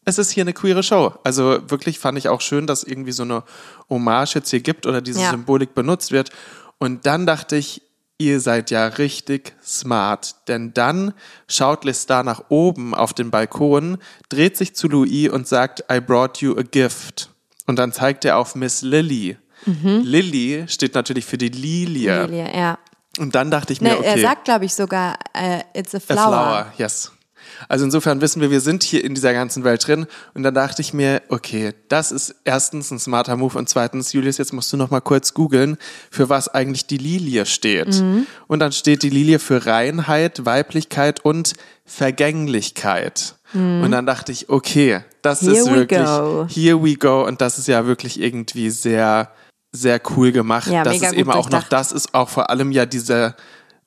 Speaker 2: Es ist hier eine queere Show. Also wirklich fand ich auch schön, dass irgendwie so eine Hommage jetzt hier gibt oder diese ja. Symbolik benutzt wird. Und dann dachte ich, ihr seid ja richtig smart. Denn dann schaut Lestat nach oben auf den Balkon, dreht sich zu Louis und sagt, I brought you a gift. Und dann zeigt er auf Miss Lily. Mhm. Lily steht natürlich für die Lilie. Lilie, ja. Und dann dachte ich mir, okay.
Speaker 1: Er sagt, glaube ich, sogar, uh, it's a flower. A flower,
Speaker 2: yes. Also insofern wissen wir, wir sind hier in dieser ganzen Welt drin. Und dann dachte ich mir, okay, das ist erstens ein smarter Move und zweitens, Julius, jetzt musst du noch mal kurz googeln, für was eigentlich die Lilie steht. Mhm. Und dann steht die Lilie für Reinheit, Weiblichkeit und Vergänglichkeit. Mhm. Und dann dachte ich, okay, das here ist wirklich, go. here we go. Und das ist ja wirklich irgendwie sehr, sehr cool gemacht. Ja, dass es eben auch noch das ist, auch vor allem ja dieser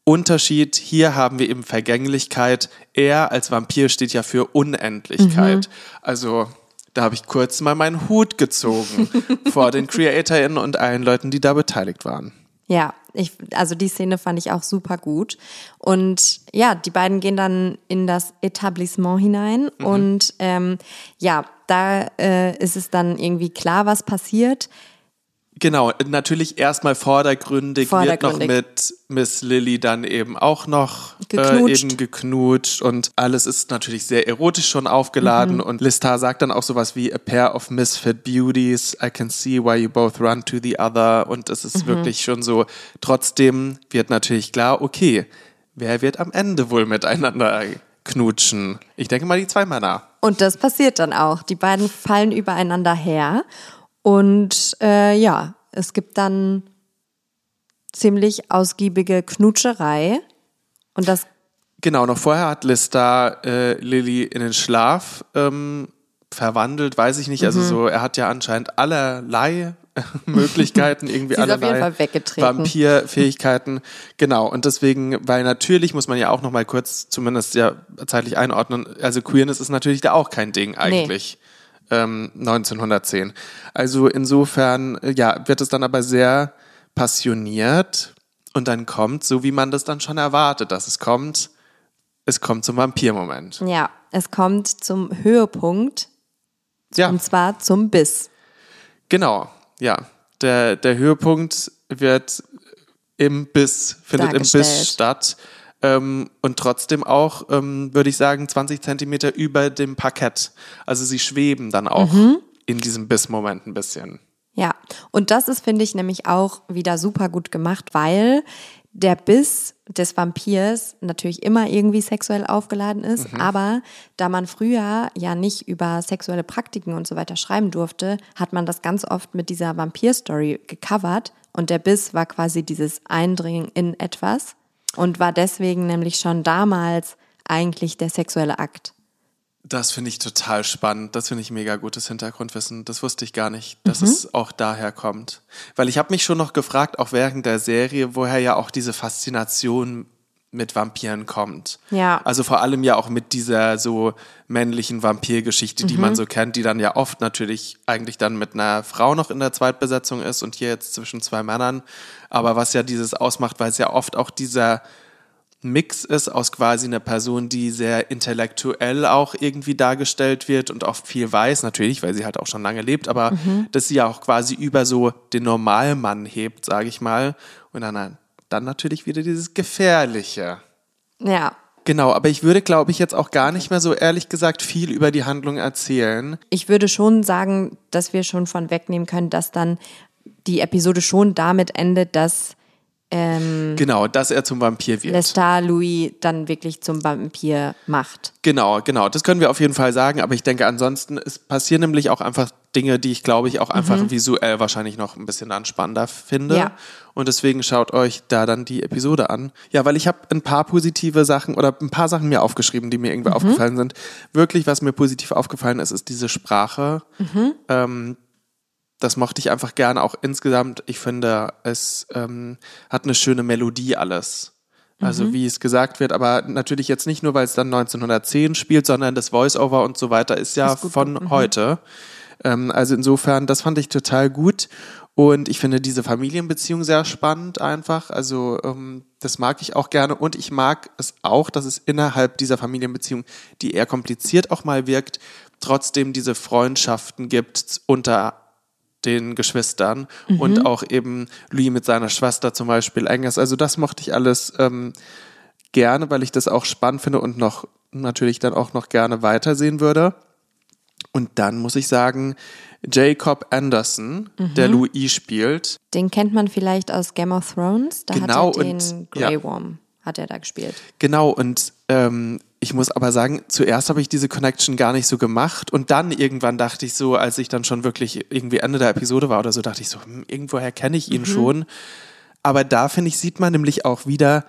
Speaker 2: Unterschied, hier haben wir eben Vergänglichkeit. Er als Vampir steht ja für Unendlichkeit. Mhm. Also da habe ich kurz mal meinen Hut gezogen vor den CreatorInnen und allen Leuten, die da beteiligt waren.
Speaker 1: Ja, ich, also die Szene fand ich auch super gut. Und ja, die beiden gehen dann in das Etablissement hinein mhm. und ähm, ja, da äh, ist es dann irgendwie klar, was passiert.
Speaker 2: Genau, natürlich erstmal vordergründig, vordergründig, wird noch mit Miss Lily dann eben auch noch äh, eben geknutscht und alles ist natürlich sehr erotisch schon aufgeladen mhm. und Listar sagt dann auch sowas wie a pair of misfit beauties, I can see why you both run to the other und es ist mhm. wirklich schon so, trotzdem wird natürlich klar, okay, wer wird am Ende wohl miteinander knutschen? Ich denke mal die zwei Männer.
Speaker 1: Und das passiert dann auch. Die beiden fallen übereinander her und äh, ja, es gibt dann ziemlich ausgiebige Knutscherei. Und das.
Speaker 2: Genau, noch vorher hat Lista äh, Lilly in den Schlaf ähm, verwandelt, weiß ich nicht. Also mhm. so, er hat ja anscheinend allerlei Möglichkeiten, irgendwie allerlei Vampirfähigkeiten. Genau, und deswegen, weil natürlich muss man ja auch noch mal kurz zumindest ja zeitlich einordnen, also Queerness ist natürlich da auch kein Ding eigentlich. Nee ähm, 1910. Also insofern, äh, ja, wird es dann aber sehr passioniert und dann kommt, so wie man das dann schon erwartet, dass es kommt, es kommt zum Vampirmoment.
Speaker 1: Ja, es kommt zum Höhepunkt. Ja. Und zwar zum Biss.
Speaker 2: Genau, ja. Der, der Höhepunkt wird im Biss, findet im Biss statt ähm, und trotzdem auch, ähm, würde ich sagen, 20 Zentimeter über dem Parkett. Also sie schweben dann auch mhm. in diesem Bissmoment ein bisschen.
Speaker 1: Ja, und das ist, finde ich, nämlich auch wieder super gut gemacht, weil der Biss des Vampirs natürlich immer irgendwie sexuell aufgeladen ist, mhm. aber da man früher ja nicht über sexuelle Praktiken und so weiter schreiben durfte, hat man das ganz oft mit dieser Vampir-Story gecovert und der Biss war quasi dieses Eindringen in etwas und war deswegen nämlich schon damals eigentlich der sexuelle Akt.
Speaker 2: Das finde ich total spannend. Das finde ich mega gutes Hintergrundwissen. Das wusste ich gar nicht, dass mhm. es auch daher kommt. Weil ich habe mich schon noch gefragt, auch während der Serie, woher ja auch diese Faszination mit Vampiren kommt. Ja. Also vor allem ja auch mit dieser so männlichen Vampirgeschichte, die mhm. man so kennt, die dann ja oft natürlich eigentlich dann mit einer Frau noch in der Zweitbesetzung ist und hier jetzt zwischen zwei Männern. Aber was ja dieses ausmacht, weil es ja oft auch dieser Mix ist aus quasi einer Person, die sehr intellektuell auch irgendwie dargestellt wird und oft viel weiß, natürlich, weil sie halt auch schon lange lebt, aber mhm. dass sie ja auch quasi über so den Normalmann hebt, sage ich mal. Und dann dann natürlich wieder dieses Gefährliche.
Speaker 1: Ja.
Speaker 2: Genau, aber ich würde, glaube ich, jetzt auch gar nicht mehr so ehrlich gesagt viel über die Handlung erzählen.
Speaker 1: Ich würde schon sagen, dass wir schon von wegnehmen können, dass dann die Episode schon damit endet, dass ähm,
Speaker 2: Genau, dass er zum Vampir wird.
Speaker 1: Lestat Louis dann wirklich zum Vampir macht.
Speaker 2: Genau, genau. Das können wir auf jeden Fall sagen, aber ich denke ansonsten, es passieren nämlich auch einfach Dinge, die ich glaube ich auch einfach visuell wahrscheinlich noch ein bisschen dann spannender finde.
Speaker 1: Ja.
Speaker 2: Und deswegen schaut euch da dann die Episode an. Ja, weil ich habe ein paar positive Sachen oder ein paar Sachen mir aufgeschrieben, die mir irgendwie aufgefallen sind. Wirklich, was mir positiv aufgefallen ist, ist diese Sprache. Ähm, das mochte ich einfach gerne auch insgesamt. Ich finde, es ähm, hat eine schöne Melodie alles. Also wie es gesagt wird, aber natürlich jetzt nicht nur, weil es dann 1910 spielt, sondern das Voice-Over und so weiter ist ja von heute. Ähm, also insofern, das fand ich total gut. Und ich finde diese Familienbeziehung sehr spannend einfach. Also ähm, das mag ich auch gerne. Und ich mag es auch, dass es innerhalb dieser Familienbeziehung, die eher kompliziert auch mal wirkt, trotzdem diese Freundschaften gibt unter den Geschwistern und auch eben Louis mit seiner Schwester zum Beispiel eng ist. Also das mochte ich alles ähm, gerne, weil ich das auch spannend finde und noch natürlich dann auch noch gerne weitersehen würde. Und dann muss ich sagen, Jacob Anderson, der Louis spielt,
Speaker 1: Den kennt man vielleicht aus Game of Thrones. Da
Speaker 2: Genau,
Speaker 1: hat er den
Speaker 2: und-
Speaker 1: Grey
Speaker 2: ja.
Speaker 1: Worm, hat er da gespielt.
Speaker 2: Genau, und ähm, ich muss aber sagen, zuerst habe ich diese Connection gar nicht so gemacht und dann irgendwann dachte ich so, als ich dann schon wirklich irgendwie Ende der Episode war oder so, dachte ich so, hm, irgendwoher kenne ich ihn schon. Aber da finde ich, sieht man nämlich auch wieder,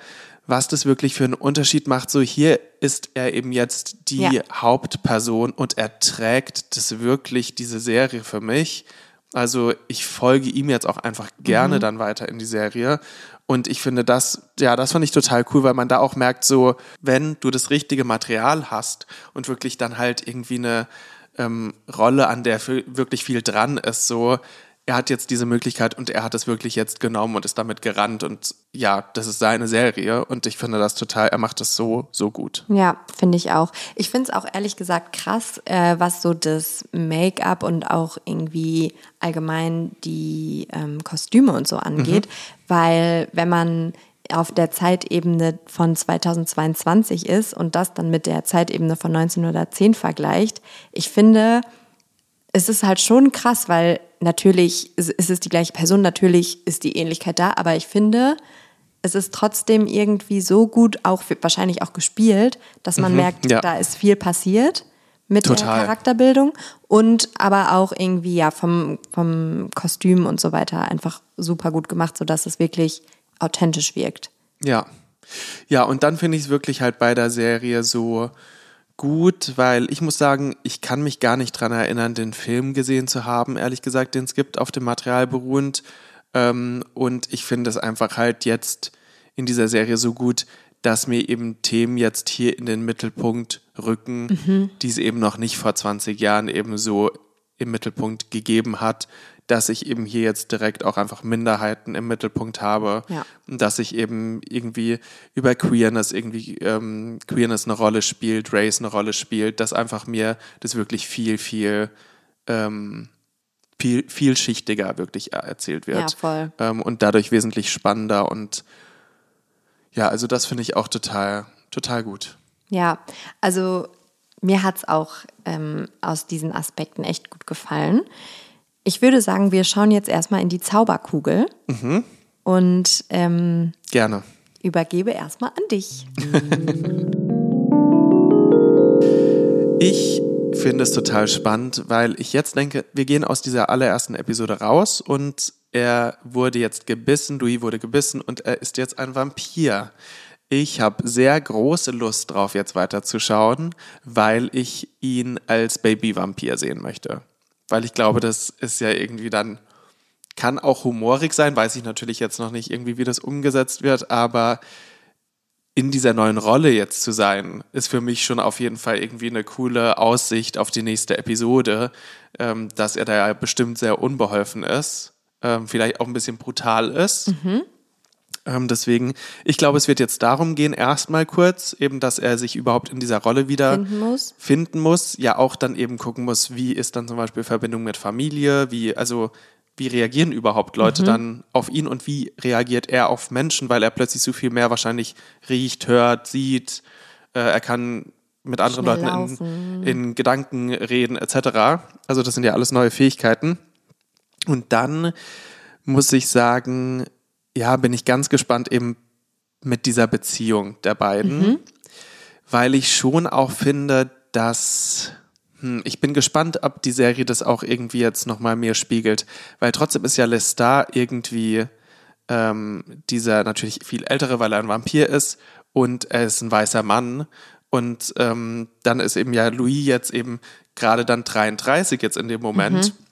Speaker 2: was das wirklich für einen Unterschied macht. So hier ist er eben jetzt die
Speaker 1: Ja.
Speaker 2: Hauptperson und er trägt das wirklich, diese Serie für mich. Also ich folge ihm jetzt auch einfach gerne dann weiter in die Serie. Und ich finde das, ja, das fand ich total cool, weil man da auch merkt, so, wenn du das richtige Material hast und wirklich dann halt irgendwie eine ähm, Rolle, an der für- wirklich viel dran ist, so, er hat jetzt diese Möglichkeit und er hat es wirklich jetzt genommen und ist damit gerannt und ja, das ist seine Serie und ich finde das total, er macht das so, so gut.
Speaker 1: Ja, finde ich auch. Ich finde es auch ehrlich gesagt krass, äh, was so das Make-up und auch irgendwie allgemein die ähm, Kostüme und so angeht, weil wenn man auf der Zeitebene von 2022 ist und das dann mit der Zeitebene von 1910 vergleicht, ich finde, es ist halt schon krass, weil natürlich ist es die gleiche Person, natürlich ist die Ähnlichkeit da, aber ich finde, es ist trotzdem irgendwie so gut, auch wahrscheinlich auch gespielt, dass man merkt,
Speaker 2: ja.
Speaker 1: da ist viel passiert mit der
Speaker 2: Total.
Speaker 1: Charakterbildung und aber auch irgendwie ja vom, vom Kostüm und so weiter einfach super gut gemacht, sodass es wirklich authentisch wirkt.
Speaker 2: Ja. Ja, und dann finde ich es wirklich halt bei der Serie so gut, weil ich muss sagen, ich kann mich gar nicht dran erinnern, den Film gesehen zu haben, ehrlich gesagt, den es gibt, auf dem Material beruhend. Ähm, und ich finde es einfach halt jetzt in dieser Serie so gut, dass mir eben Themen jetzt hier in den Mittelpunkt rücken, die es eben noch nicht vor 20 Jahren eben so im Mittelpunkt gegeben hat, dass ich eben hier jetzt direkt auch einfach Minderheiten im Mittelpunkt habe,
Speaker 1: Ja.
Speaker 2: dass ich eben irgendwie über Queerness irgendwie ähm, Queerness eine Rolle spielt, Race eine Rolle spielt, dass einfach mir das wirklich viel, viel, ähm, viel vielschichtiger wirklich erzählt wird.
Speaker 1: Ja, voll.
Speaker 2: Ähm, und dadurch wesentlich spannender und ja, also das finde ich auch total, total gut.
Speaker 1: Ja, also mir hat es auch ähm, aus diesen Aspekten echt gut gefallen. Ich würde sagen, wir schauen jetzt erstmal in die Zauberkugel und ähm,
Speaker 2: Gerne.
Speaker 1: übergebe erstmal an dich.
Speaker 2: Ich finde es total spannend, weil ich jetzt denke, wir gehen aus dieser allerersten Episode raus und er wurde jetzt gebissen, Louis wurde gebissen und er ist jetzt ein Vampir. Ich habe sehr große Lust drauf, jetzt weiterzuschauen, weil ich ihn als Baby-Vampir sehen möchte. Weil ich glaube, das ist ja irgendwie dann, kann auch humorig sein, weiß ich natürlich jetzt noch nicht irgendwie, wie das umgesetzt wird, aber in dieser neuen Rolle jetzt zu sein, ist für mich schon auf jeden Fall irgendwie eine coole Aussicht auf die nächste Episode, ähm, dass er da ja bestimmt sehr unbeholfen ist, ähm, vielleicht auch ein bisschen brutal ist. Ähm, deswegen, ich glaube, es wird jetzt darum gehen, erstmal kurz, eben, dass er sich überhaupt in dieser Rolle wieder
Speaker 1: Finden muss.
Speaker 2: finden muss, ja auch dann eben gucken muss, wie ist dann zum Beispiel Verbindung mit Familie, wie, also wie reagieren überhaupt Leute dann auf ihn und wie reagiert er auf Menschen, weil er plötzlich so viel mehr wahrscheinlich riecht, hört, sieht, äh, er kann mit anderen
Speaker 1: Schnell
Speaker 2: Leuten in, in Gedanken reden etc. Also das sind ja alles neue Fähigkeiten. Und dann muss ich sagen, ja, bin ich ganz gespannt eben mit dieser Beziehung der beiden, mhm. weil ich schon auch finde, dass hm, ich bin gespannt, ob die Serie das auch irgendwie jetzt nochmal mehr spiegelt, weil trotzdem ist ja Lestat irgendwie ähm, dieser natürlich viel ältere, weil er ein Vampir ist und er ist ein weißer Mann und ähm, dann ist eben ja Louis jetzt eben gerade dann 33 jetzt in dem Moment. Mhm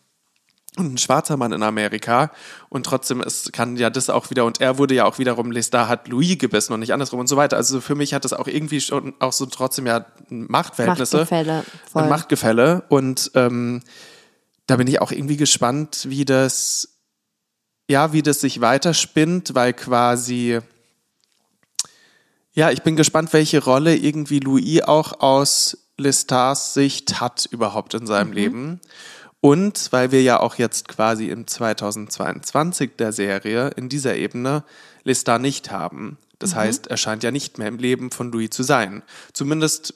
Speaker 2: und ein schwarzer Mann in Amerika und trotzdem ist, kann ja das auch wieder und er wurde ja auch wiederum Lestat hat Louis gebissen und nicht andersrum und so weiter. Also für mich hat das auch irgendwie schon auch so trotzdem ja Machtverhältnisse,
Speaker 1: Machtgefälle,
Speaker 2: voll. Machtgefälle und ähm, da bin ich auch irgendwie gespannt, wie das ja wie das sich weiterspinnt, weil quasi ja ich bin gespannt, welche Rolle irgendwie Louis auch aus Lestats Sicht hat überhaupt in seinem mhm. Leben. Und weil wir ja auch jetzt quasi im 2022 der Serie in dieser Ebene Lestat nicht haben. Das mhm. heißt, er scheint ja nicht mehr im Leben von Louis zu sein. Zumindest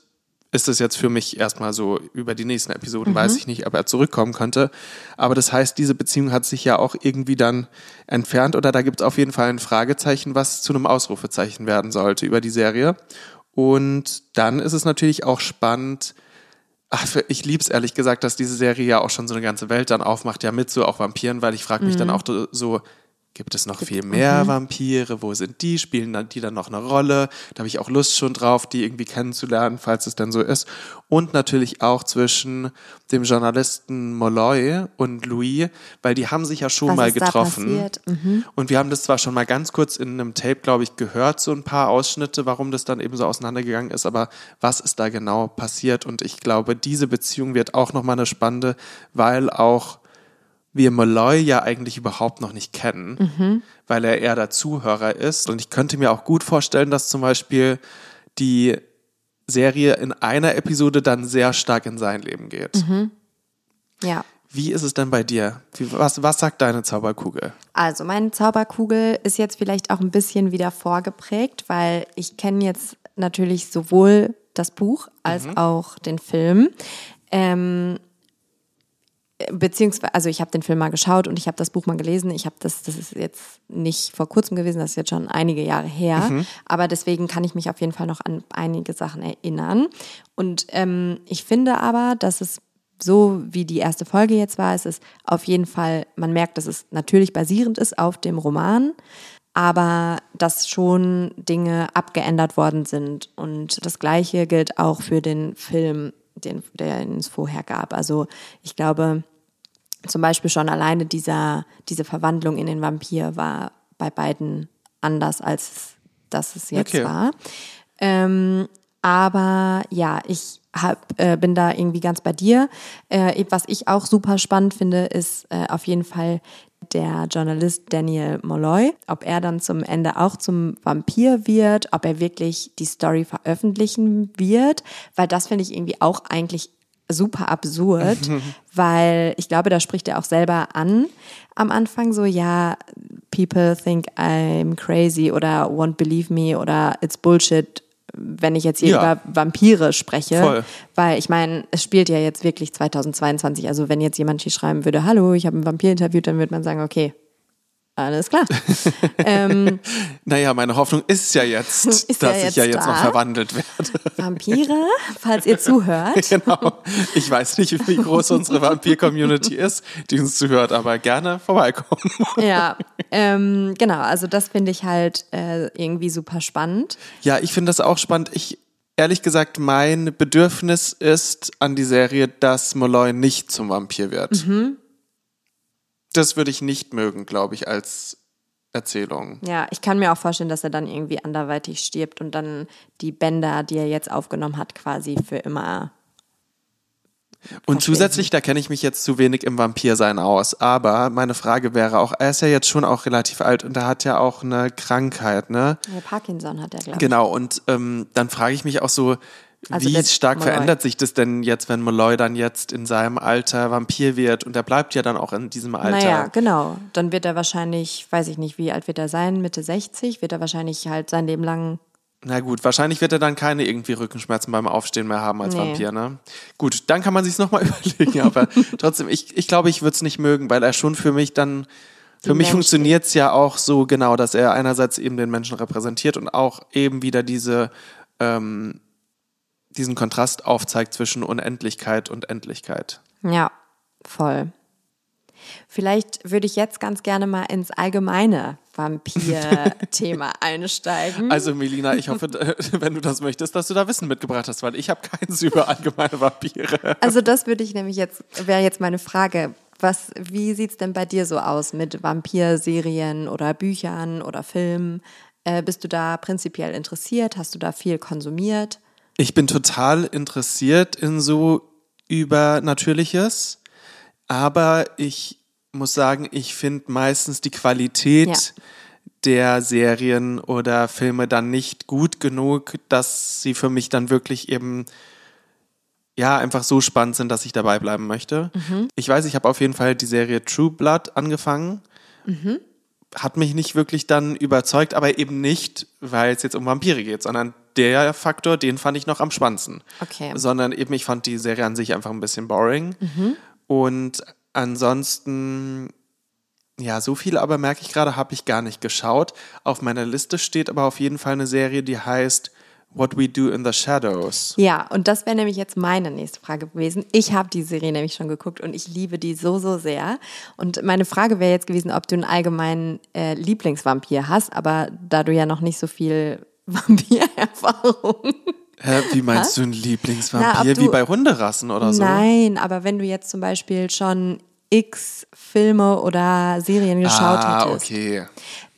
Speaker 2: ist es jetzt für mich erstmal so, über die nächsten Episoden mhm. weiß ich nicht, ob er zurückkommen könnte. Aber das heißt, diese Beziehung hat sich ja auch irgendwie dann entfernt oder da gibt es auf jeden Fall ein Fragezeichen, was zu einem Ausrufezeichen werden sollte über die Serie. Und dann ist es natürlich auch spannend, Ach, ich lieb's ehrlich gesagt, dass diese Serie ja auch schon so eine ganze Welt dann aufmacht, ja mit so auch Vampiren, weil ich frage mich mhm. dann auch so, Gibt es noch viel mehr mhm. Vampire? Wo sind die? Spielen dann die dann noch eine Rolle? Da habe ich auch Lust schon drauf, die irgendwie kennenzulernen, falls es denn so ist. Und natürlich auch zwischen dem Journalisten Molloy und Louis, weil die haben sich ja schon Was mal getroffen. Mhm. Und wir haben das zwar schon mal ganz kurz in einem Tape, glaube ich, gehört, so ein paar Ausschnitte, warum das dann eben so auseinandergegangen ist, aber was ist da genau passiert? Und ich glaube, diese Beziehung wird auch nochmal eine spannende, weil auch wir Malloy ja eigentlich überhaupt noch nicht kennen, mhm. weil er eher der Zuhörer ist. Und ich könnte mir auch gut vorstellen, dass zum Beispiel die Serie in einer Episode dann sehr stark in sein Leben geht.
Speaker 1: Mhm. Ja.
Speaker 2: Wie ist es denn bei dir? Was, was sagt deine Zauberkugel?
Speaker 1: Also meine Zauberkugel ist jetzt vielleicht auch ein bisschen wieder vorgeprägt, weil ich kenne jetzt natürlich sowohl das Buch als mhm. auch den Film. Ähm, beziehungsweise, also ich habe den Film mal geschaut und ich habe das Buch mal gelesen. Ich habe das, das ist jetzt nicht vor kurzem gewesen, das ist jetzt schon einige Jahre her. Mhm. Aber deswegen kann ich mich auf jeden Fall noch an einige Sachen erinnern. Und ähm, ich finde aber, dass es so wie die erste Folge jetzt war, es ist auf jeden Fall, man merkt, dass es natürlich basierend ist auf dem Roman, aber dass schon Dinge abgeändert worden sind. Und das Gleiche gilt auch für den Film den, den es vorher gab. Also ich glaube, zum Beispiel schon alleine dieser, diese Verwandlung in den Vampir war bei beiden anders, als das es jetzt okay. war. Ähm, aber ja, ich hab, äh, bin da irgendwie ganz bei dir. Äh, was ich auch super spannend finde, ist äh, auf jeden Fall der Journalist Daniel Molloy, ob er dann zum Ende auch zum Vampir wird, ob er wirklich die Story veröffentlichen wird, weil das finde ich irgendwie auch eigentlich super absurd, weil ich glaube, da spricht er auch selber an am Anfang so, ja, people think I'm crazy oder won't believe me oder it's bullshit wenn ich jetzt hier ja. über Vampire spreche. Voll. Weil ich meine, es spielt ja jetzt wirklich 2022. Also wenn jetzt jemand hier schreiben würde, hallo, ich habe einen Vampir interviewt, dann würde man sagen, okay, alles klar.
Speaker 2: ähm, naja, meine Hoffnung ist ja jetzt, ist dass ja jetzt ich ja jetzt da. noch verwandelt werde.
Speaker 1: Vampire, falls ihr zuhört.
Speaker 2: genau. Ich weiß nicht, wie groß unsere Vampir-Community ist, die uns zuhört, aber gerne vorbeikommen.
Speaker 1: ja, ähm, genau. Also das finde ich halt äh, irgendwie super spannend.
Speaker 2: Ja, ich finde das auch spannend. Ich ehrlich gesagt, mein Bedürfnis ist an die Serie, dass Molloy nicht zum Vampir wird. Mhm das würde ich nicht mögen, glaube ich, als Erzählung.
Speaker 1: Ja, ich kann mir auch vorstellen, dass er dann irgendwie anderweitig stirbt und dann die Bänder, die er jetzt aufgenommen hat, quasi für immer.
Speaker 2: Und zusätzlich, da kenne ich mich jetzt zu wenig im Vampirsein aus, aber meine Frage wäre auch, er ist ja jetzt schon auch relativ alt und er hat ja auch eine Krankheit, ne?
Speaker 1: Ja, Parkinson hat er, glaube
Speaker 2: ich. Genau, und ähm, dann frage ich mich auch so, also Wie stark Molloy. verändert sich das denn jetzt, wenn Molloy dann jetzt in seinem Alter Vampir wird und er bleibt ja dann auch in diesem Alter? Naja,
Speaker 1: genau. Dann wird er wahrscheinlich, weiß ich nicht, wie alt wird er sein, Mitte 60, wird er wahrscheinlich halt sein Leben lang
Speaker 2: na gut, wahrscheinlich wird er dann keine irgendwie Rückenschmerzen beim Aufstehen mehr haben als nee. Vampir, ne? Gut, dann kann man sich's nochmal überlegen, aber trotzdem, ich, ich glaube, ich würde es nicht mögen, weil er schon für mich dann Für mich
Speaker 1: Mensch
Speaker 2: funktioniert es ja auch so genau, dass er einerseits eben den Menschen repräsentiert und auch eben wieder diese, ähm, diesen Kontrast aufzeigt zwischen Unendlichkeit und Endlichkeit.
Speaker 1: Ja, voll. Vielleicht würde ich jetzt ganz gerne mal ins allgemeine Vampir-Thema einsteigen.
Speaker 2: Also Melina, ich hoffe, wenn du das möchtest, dass du da Wissen mitgebracht hast, weil ich habe keins über allgemeine Vampire.
Speaker 1: Also das würde ich nämlich jetzt, wäre jetzt meine Frage. Was, wie sieht es denn bei dir so aus mit Vampirserien oder Büchern oder Filmen? Äh, bist du da prinzipiell interessiert? Hast du da viel konsumiert?
Speaker 2: Ich bin total interessiert in so Übernatürliches, aber ich muss sagen, ich finde meistens die Qualität
Speaker 1: Ja.
Speaker 2: der Serien oder Filme dann nicht gut genug, dass sie für mich dann wirklich eben ja einfach so spannend sind, dass ich dabei bleiben möchte. Ich weiß, ich habe auf jeden Fall die Serie True Blood angefangen. Hat mich nicht wirklich dann überzeugt, aber eben nicht, weil es jetzt um Vampire geht, sondern der Faktor, den fand ich noch am spannendsten.
Speaker 1: Okay.
Speaker 2: Sondern eben, ich fand die Serie an sich einfach ein bisschen boring. Und ansonsten, ja, so viel aber merke ich gerade, habe ich gar nicht geschaut. Auf meiner Liste steht aber auf jeden Fall eine Serie, die heißt What We Do in the Shadows.
Speaker 1: Ja, und das wäre nämlich jetzt meine nächste Frage gewesen. Ich habe die Serie nämlich schon geguckt und ich liebe die so, so sehr. Und meine Frage wäre jetzt gewesen, ob du einen allgemeinen äh, Lieblingsvampir hast, aber da du ja noch nicht so viel Vampirerfahrung.
Speaker 2: Hä, wie meinst du ein
Speaker 1: Na,
Speaker 2: Lieblingsvampir?
Speaker 1: ob
Speaker 2: Wie bei Hunderassen oder so?
Speaker 1: Nein, aber wenn du jetzt zum Beispiel schon x Filme oder Serien geschaut
Speaker 2: ah,
Speaker 1: hättest.
Speaker 2: okay.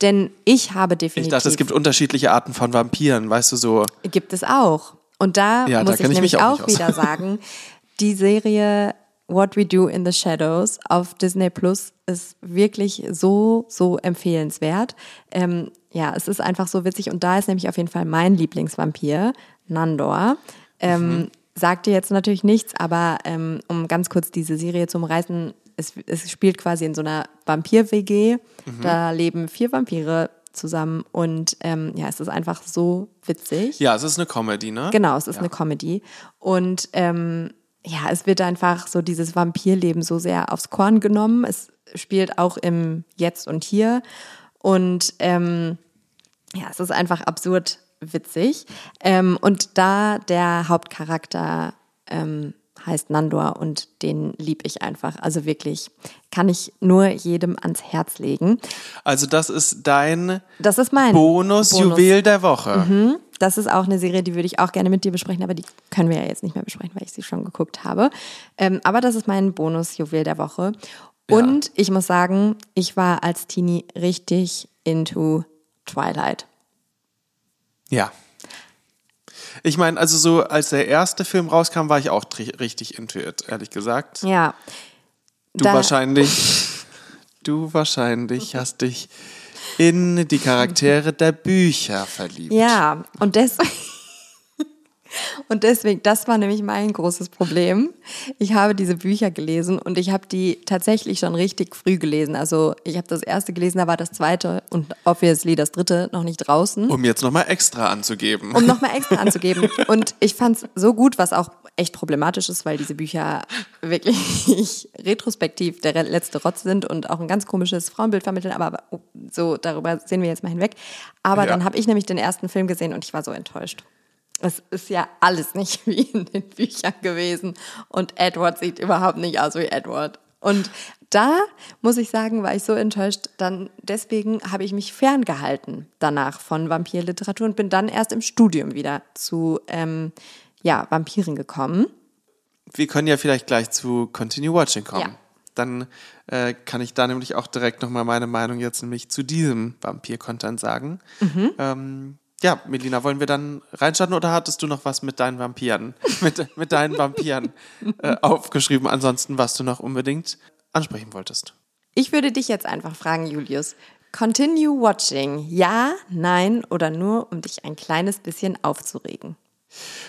Speaker 1: Denn ich habe definitiv.
Speaker 2: Ich dachte, es gibt unterschiedliche Arten von Vampiren, weißt du so.
Speaker 1: Gibt es auch. Und da
Speaker 2: Ja, da
Speaker 1: muss ich
Speaker 2: kenn ich
Speaker 1: nämlich
Speaker 2: auch
Speaker 1: auch, wieder sagen, die Serie What We Do in the Shadows auf Disney Plus ist wirklich so, so empfehlenswert. Ähm, ja, es ist einfach so witzig und da ist nämlich auf jeden Fall mein Lieblingsvampir, Nandor. Ähm,
Speaker 2: Mhm.
Speaker 1: Sagt dir jetzt natürlich nichts, aber ähm, um ganz kurz diese Serie zu umreißen, es, es spielt quasi in so einer Vampir-WG.
Speaker 2: Mhm.
Speaker 1: Da leben vier Vampire zusammen und ähm, ja, es ist einfach so witzig.
Speaker 2: Ja, es ist eine Comedy, ne?
Speaker 1: Genau, es ist eine Comedy. Und ähm, ja, es wird einfach so dieses Vampirleben so sehr aufs Korn genommen. Es spielt auch im Jetzt und Hier. Und ähm, ja, es ist einfach absurd witzig. Ähm, und da der Hauptcharakter ähm, heißt Nandor und den lieb ich einfach. Also wirklich, kann ich nur jedem ans Herz legen.
Speaker 2: Also das ist dein
Speaker 1: Das ist mein
Speaker 2: Bonusjuwel der Woche.
Speaker 1: Das ist auch eine Serie, die würde ich auch gerne mit dir besprechen, aber die können wir ja jetzt nicht mehr besprechen, weil ich sie schon geguckt habe. Ähm, aber das ist mein Bonusjuwel der Woche. Und ich muss sagen, ich war als Teenie richtig into Twilight.
Speaker 2: Ja. Ich meine, also so als der erste Film rauskam, war ich auch richtig into it, ehrlich gesagt.
Speaker 1: Ja.
Speaker 2: Du
Speaker 1: Da-
Speaker 2: wahrscheinlich, du wahrscheinlich hast dich in die Charaktere der Bücher verliebt.
Speaker 1: Ja, und deswegen. Und deswegen, das war nämlich mein großes Problem. Ich habe diese Bücher gelesen und ich habe die tatsächlich schon richtig früh gelesen. Also ich habe das erste gelesen, da war das zweite und obviously das dritte noch nicht draußen.
Speaker 2: Um jetzt nochmal extra anzugeben.
Speaker 1: um nochmal extra anzugeben. Und ich fand es so gut, was auch echt problematisch ist, weil diese Bücher wirklich retrospektiv der letzte Rotz sind und auch ein ganz komisches Frauenbild vermitteln, aber so darüber sehen wir jetzt mal hinweg. Aber
Speaker 2: Ja.
Speaker 1: dann habe ich nämlich den ersten Film gesehen und ich war so enttäuscht. Es ist ja alles nicht wie in den Büchern gewesen und Edward sieht überhaupt nicht aus wie Edward. Und da muss ich sagen, war ich so enttäuscht, dann deswegen habe ich mich ferngehalten danach von Vampirliteratur und bin dann erst im Studium wieder zu ähm, ja, Vampiren gekommen.
Speaker 2: Wir können ja vielleicht gleich zu Continue Watching kommen.
Speaker 1: Ja.
Speaker 2: Dann äh, kann ich da nämlich auch direkt nochmal meine Meinung jetzt nämlich zu diesem Vampir-Content sagen.
Speaker 1: Mhm.
Speaker 2: Ähm, ja, Melina, wollen wir dann reinstarten oder hattest du noch was mit deinen Vampiren, mit, mit deinen Vampiren äh, aufgeschrieben? Ansonsten, was du noch unbedingt ansprechen wolltest.
Speaker 1: Ich würde dich jetzt einfach fragen, Julius. Continue watching. Ja, nein oder nur, um dich ein kleines bisschen aufzuregen.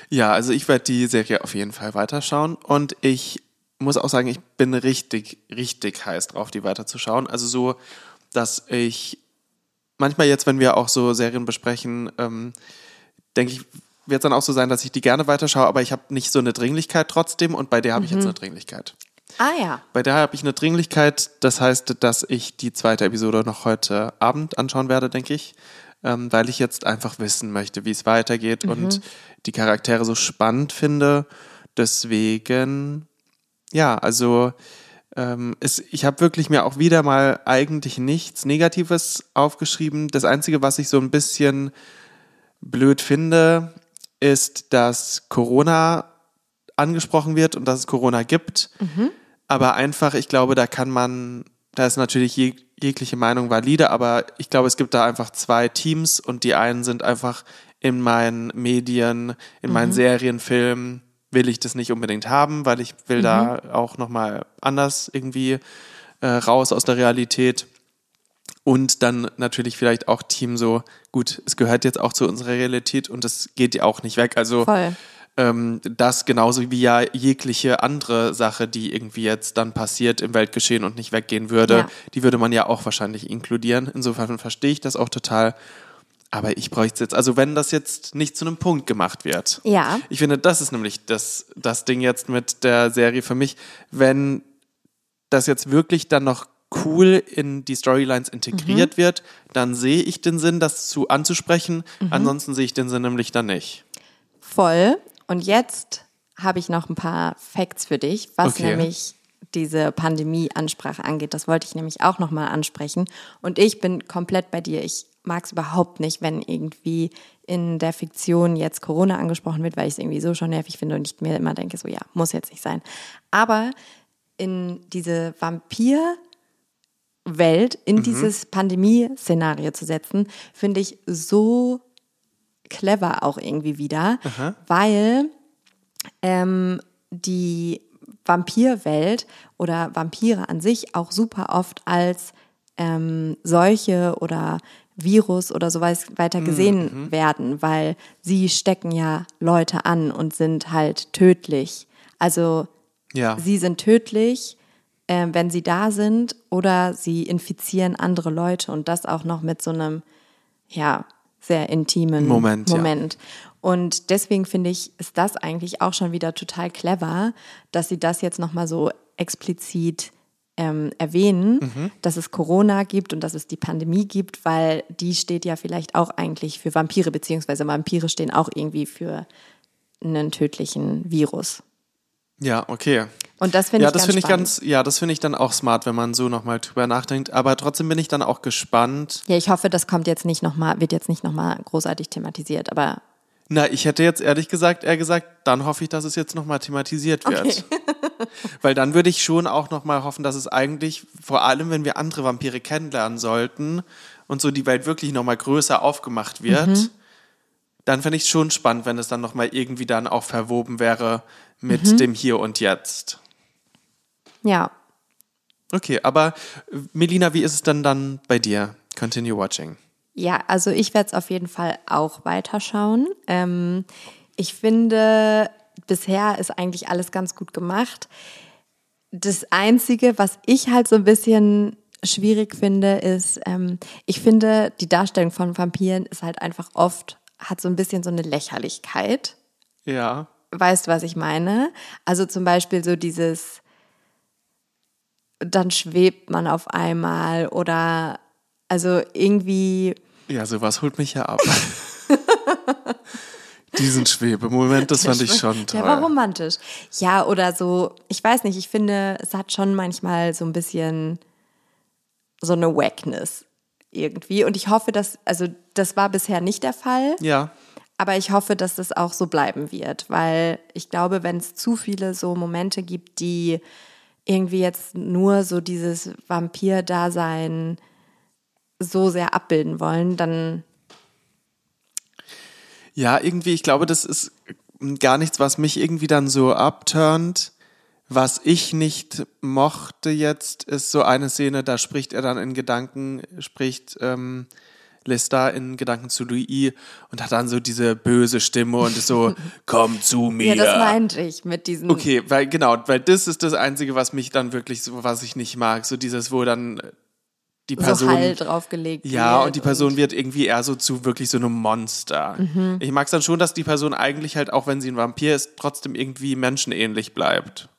Speaker 2: Ja, also ich werde die Serie auf jeden Fall weiterschauen und ich muss auch sagen, ich bin richtig, richtig heiß drauf, die weiterzuschauen. Also so, dass ich manchmal jetzt, wenn wir auch so Serien besprechen, ähm, denke ich, wird es dann auch so sein, dass ich die gerne weiterschaue, aber ich habe nicht so eine Dringlichkeit trotzdem und bei der habe ich jetzt eine Dringlichkeit.
Speaker 1: Ah ja.
Speaker 2: Bei der habe ich eine Dringlichkeit. Das heißt, dass ich die zweite Episode noch heute Abend anschauen werde, denke ich. Ähm, weil ich jetzt einfach wissen möchte, wie es weitergeht
Speaker 1: Mhm.
Speaker 2: und die Charaktere so spannend finde. Deswegen, ja, also ähm, es, ich habe wirklich mir auch wieder mal eigentlich nichts Negatives aufgeschrieben. Das Einzige, was ich so ein bisschen blöd finde, ist, dass Corona angesprochen wird und dass es Corona gibt. Aber einfach, ich glaube, da kann man, da ist natürlich jeg jegliche Meinung valide, aber ich glaube, es gibt da einfach zwei Teams und die einen sind einfach in meinen Medien, in meinen Serien, Filmen, will ich das nicht unbedingt haben, weil ich will da auch nochmal anders irgendwie äh, raus aus der Realität. Und dann natürlich vielleicht auch Team so, gut, es gehört jetzt auch zu unserer Realität und es geht ja auch nicht weg. Also
Speaker 1: Voll.
Speaker 2: ähm, das genauso wie ja jegliche andere Sache, die irgendwie jetzt dann passiert im Weltgeschehen und nicht weggehen würde,
Speaker 1: Ja.
Speaker 2: die würde man ja auch wahrscheinlich inkludieren. Insofern verstehe ich das auch total. Aber ich bräuchte es jetzt, also wenn das jetzt nicht zu einem Punkt gemacht wird.
Speaker 1: Ja.
Speaker 2: Ich finde, das ist nämlich das, das Ding jetzt mit der Serie für mich. Wenn das jetzt wirklich dann noch cool in die Storylines integriert wird, dann sehe ich den Sinn, das zu anzusprechen. Ansonsten sehe ich den Sinn nämlich dann nicht.
Speaker 1: Voll. Und jetzt habe ich noch ein paar Facts für dich, was
Speaker 2: Okay.
Speaker 1: nämlich diese Pandemie-Ansprache angeht. Das wollte ich nämlich auch nochmal ansprechen. Und ich bin komplett bei dir. Ich mag es überhaupt nicht, wenn irgendwie in der Fiktion jetzt Corona angesprochen wird, weil ich es irgendwie so schon nervig finde und ich mir immer denke, so ja, muss jetzt nicht sein. Aber in diese Vampir-Welt, in dieses Pandemie-Szenario zu setzen, finde ich so clever auch irgendwie wieder, weil ähm, die Vampirwelt oder Vampire an sich auch super oft als ähm, Seuche oder Virus oder so wei- weiter gesehen werden, weil sie stecken ja Leute an und sind halt tödlich. Also
Speaker 2: Ja.
Speaker 1: sie sind tödlich, äh, wenn sie da sind oder sie infizieren andere Leute und das auch noch mit so einem, ja, sehr intimen
Speaker 2: Moment, ja.
Speaker 1: Und deswegen finde ich, ist das eigentlich auch schon wieder total clever, dass sie das jetzt nochmal so explizit ähm, erwähnen,
Speaker 2: Mhm.
Speaker 1: dass es Corona gibt und dass es die Pandemie gibt, weil die steht ja vielleicht auch eigentlich für Vampire, beziehungsweise Vampire stehen auch irgendwie für einen tödlichen Virus.
Speaker 2: Ja, okay.
Speaker 1: Und das finde
Speaker 2: Ja,
Speaker 1: ich
Speaker 2: das
Speaker 1: ganz
Speaker 2: finde ich ganz, ja, das finde ich dann auch smart, wenn man so nochmal drüber nachdenkt. Aber trotzdem bin ich dann auch gespannt.
Speaker 1: Ja, ich hoffe, das kommt jetzt nicht noch mal, wird jetzt nicht nochmal großartig thematisiert, aber
Speaker 2: Na, ich hätte jetzt ehrlich gesagt eher gesagt, dann hoffe ich, dass es jetzt nochmal thematisiert wird. Weil dann würde ich schon auch nochmal hoffen, dass es eigentlich, vor allem wenn wir andere Vampire kennenlernen sollten und so die Welt wirklich nochmal größer aufgemacht wird,
Speaker 1: Mhm.
Speaker 2: dann fände ich es schon spannend, wenn es dann nochmal irgendwie dann auch verwoben wäre mit
Speaker 1: Mhm.
Speaker 2: dem Hier und Jetzt.
Speaker 1: ja.
Speaker 2: Okay, aber äh, Melina, wie ist es denn dann bei dir? Continue watching.
Speaker 1: Ja, also ich werde es auf jeden Fall auch weiterschauen. Ähm, ich finde, bisher ist eigentlich alles ganz gut gemacht. Das Einzige, was ich halt so ein bisschen schwierig finde, ist, ähm, ich finde, die Darstellung von Vampiren ist halt einfach oft, hat so ein bisschen so eine Lächerlichkeit.
Speaker 2: Ja.
Speaker 1: Weißt du, was ich meine? Also zum Beispiel so dieses, dann schwebt man auf einmal oder also irgendwie,
Speaker 2: Ja, sowas holt mich ja ab. Diesen Schwebemoment, das fand ich schon toll.
Speaker 1: Der war romantisch. Ja, oder so, ich weiß nicht, ich finde, es hat schon manchmal so ein bisschen so eine Wackness irgendwie. Und ich hoffe, dass, also das war bisher nicht der Fall,
Speaker 2: Ja.
Speaker 1: aber ich hoffe, dass das auch so bleiben wird, weil ich glaube, wenn es zu viele so Momente gibt, die irgendwie jetzt nur so dieses Vampir-Dasein so sehr abbilden wollen, dann
Speaker 2: Ja, irgendwie, ich glaube, das ist gar nichts, was mich irgendwie dann so abturnt. Was ich nicht mochte jetzt, ist so eine Szene, da spricht er dann in Gedanken, spricht ähm, Lestat in Gedanken zu Louis und hat dann so diese böse Stimme und ist so, komm zu mir.
Speaker 1: ja, das meinte ich mit diesen
Speaker 2: Okay, weil genau, weil das ist das Einzige, was mich dann wirklich so, was ich nicht mag. So dieses, wo dann die
Speaker 1: so
Speaker 2: Person.
Speaker 1: Hall draufgelegt
Speaker 2: Ja, und die Person wird irgendwie eher so zu wirklich so einem Monster.
Speaker 1: Mhm.
Speaker 2: Ich mag es dann schon, dass die Person eigentlich halt, auch wenn sie ein Vampir ist, trotzdem irgendwie menschenähnlich bleibt.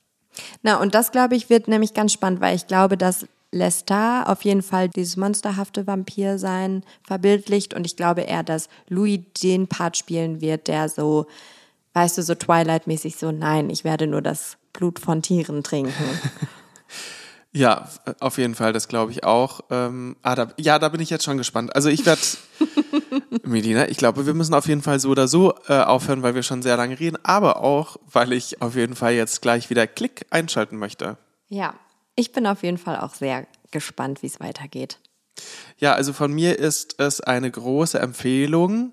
Speaker 1: Na, und das, glaube ich, wird nämlich ganz spannend, weil ich glaube, dass Lestat auf jeden Fall dieses monsterhafte Vampir-Sein verbildlicht und ich glaube eher, dass Louis den Part spielen wird, der so, weißt du, so Twilight-mäßig so, nein, ich werde nur das Blut von Tieren trinken.
Speaker 2: Ja, auf jeden Fall, das glaube ich auch. Ähm, ah, da, ja, da bin ich jetzt schon gespannt. Also ich werde, Medina, ich glaube, wir müssen auf jeden Fall so oder so äh, aufhören, weil wir schon sehr lange reden, aber auch, weil ich auf jeden Fall jetzt gleich wieder Klick einschalten möchte.
Speaker 1: Ja, ich bin auf jeden Fall auch sehr gespannt, wie es weitergeht.
Speaker 2: Ja, also von mir ist es eine große Empfehlung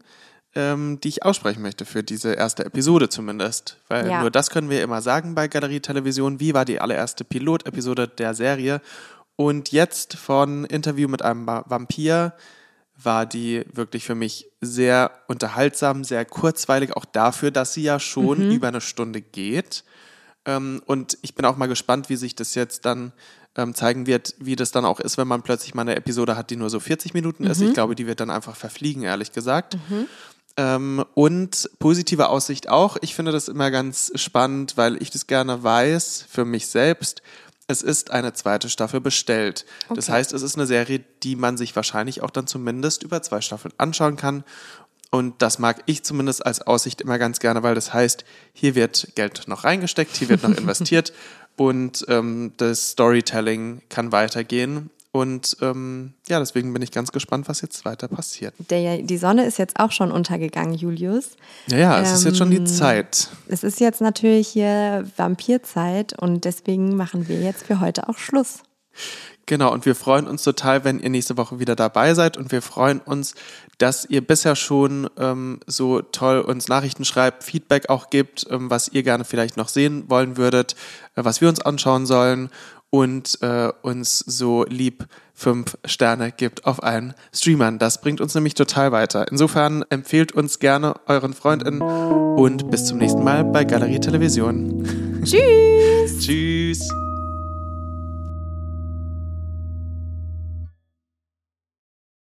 Speaker 2: ähm, die ich aussprechen möchte für diese erste Episode zumindest. Weil ja. nur das können wir immer sagen bei Galerie Television. Wie war die allererste Pilotepisode der Serie? Und jetzt von Interview mit einem Vampir war die wirklich für mich sehr unterhaltsam, sehr kurzweilig, auch dafür, dass sie ja schon mhm. über eine Stunde geht. Ähm, und ich bin auch mal gespannt, wie sich das jetzt dann ähm, zeigen wird, wie das dann auch ist, wenn man plötzlich mal eine Episode hat, die nur so 40 Minuten ist. Ich mhm. glaube, die wird dann einfach verfliegen, ehrlich gesagt. Mhm. Ähm, und positive Aussicht auch. Ich finde das immer ganz spannend, weil ich das gerne weiß für mich selbst. Es ist eine zweite Staffel bestellt. Okay. Das heißt, es ist eine Serie, die man sich wahrscheinlich auch dann zumindest über zwei Staffeln anschauen kann. Und das mag ich zumindest als Aussicht immer ganz gerne, weil das heißt, hier wird Geld noch reingesteckt, hier wird noch investiert und ähm, das Storytelling kann weitergehen. Und ähm, ja, deswegen bin ich ganz gespannt, was jetzt weiter passiert.
Speaker 1: Der, die Sonne ist jetzt auch schon untergegangen, Julius.
Speaker 2: Ja, ja, es ähm, ist jetzt schon die ähm, Zeit.
Speaker 1: Es ist jetzt natürlich hier Vampirzeit und deswegen machen wir jetzt für heute auch Schluss.
Speaker 2: Genau, und wir freuen uns total, wenn ihr nächste Woche wieder dabei seid. Und wir freuen uns, dass ihr bisher schon ähm, so toll uns Nachrichten schreibt, Feedback auch gibt, ähm, was ihr gerne vielleicht noch sehen wollen würdet, äh, was wir uns anschauen sollen und äh, uns so lieb fünf Sterne gibt auf allen Streamern. Das bringt uns nämlich total weiter. Insofern empfehlt uns gerne euren FreundInnen und bis zum nächsten Mal bei Galerie Television.
Speaker 1: Tschüss.
Speaker 2: Tschüss.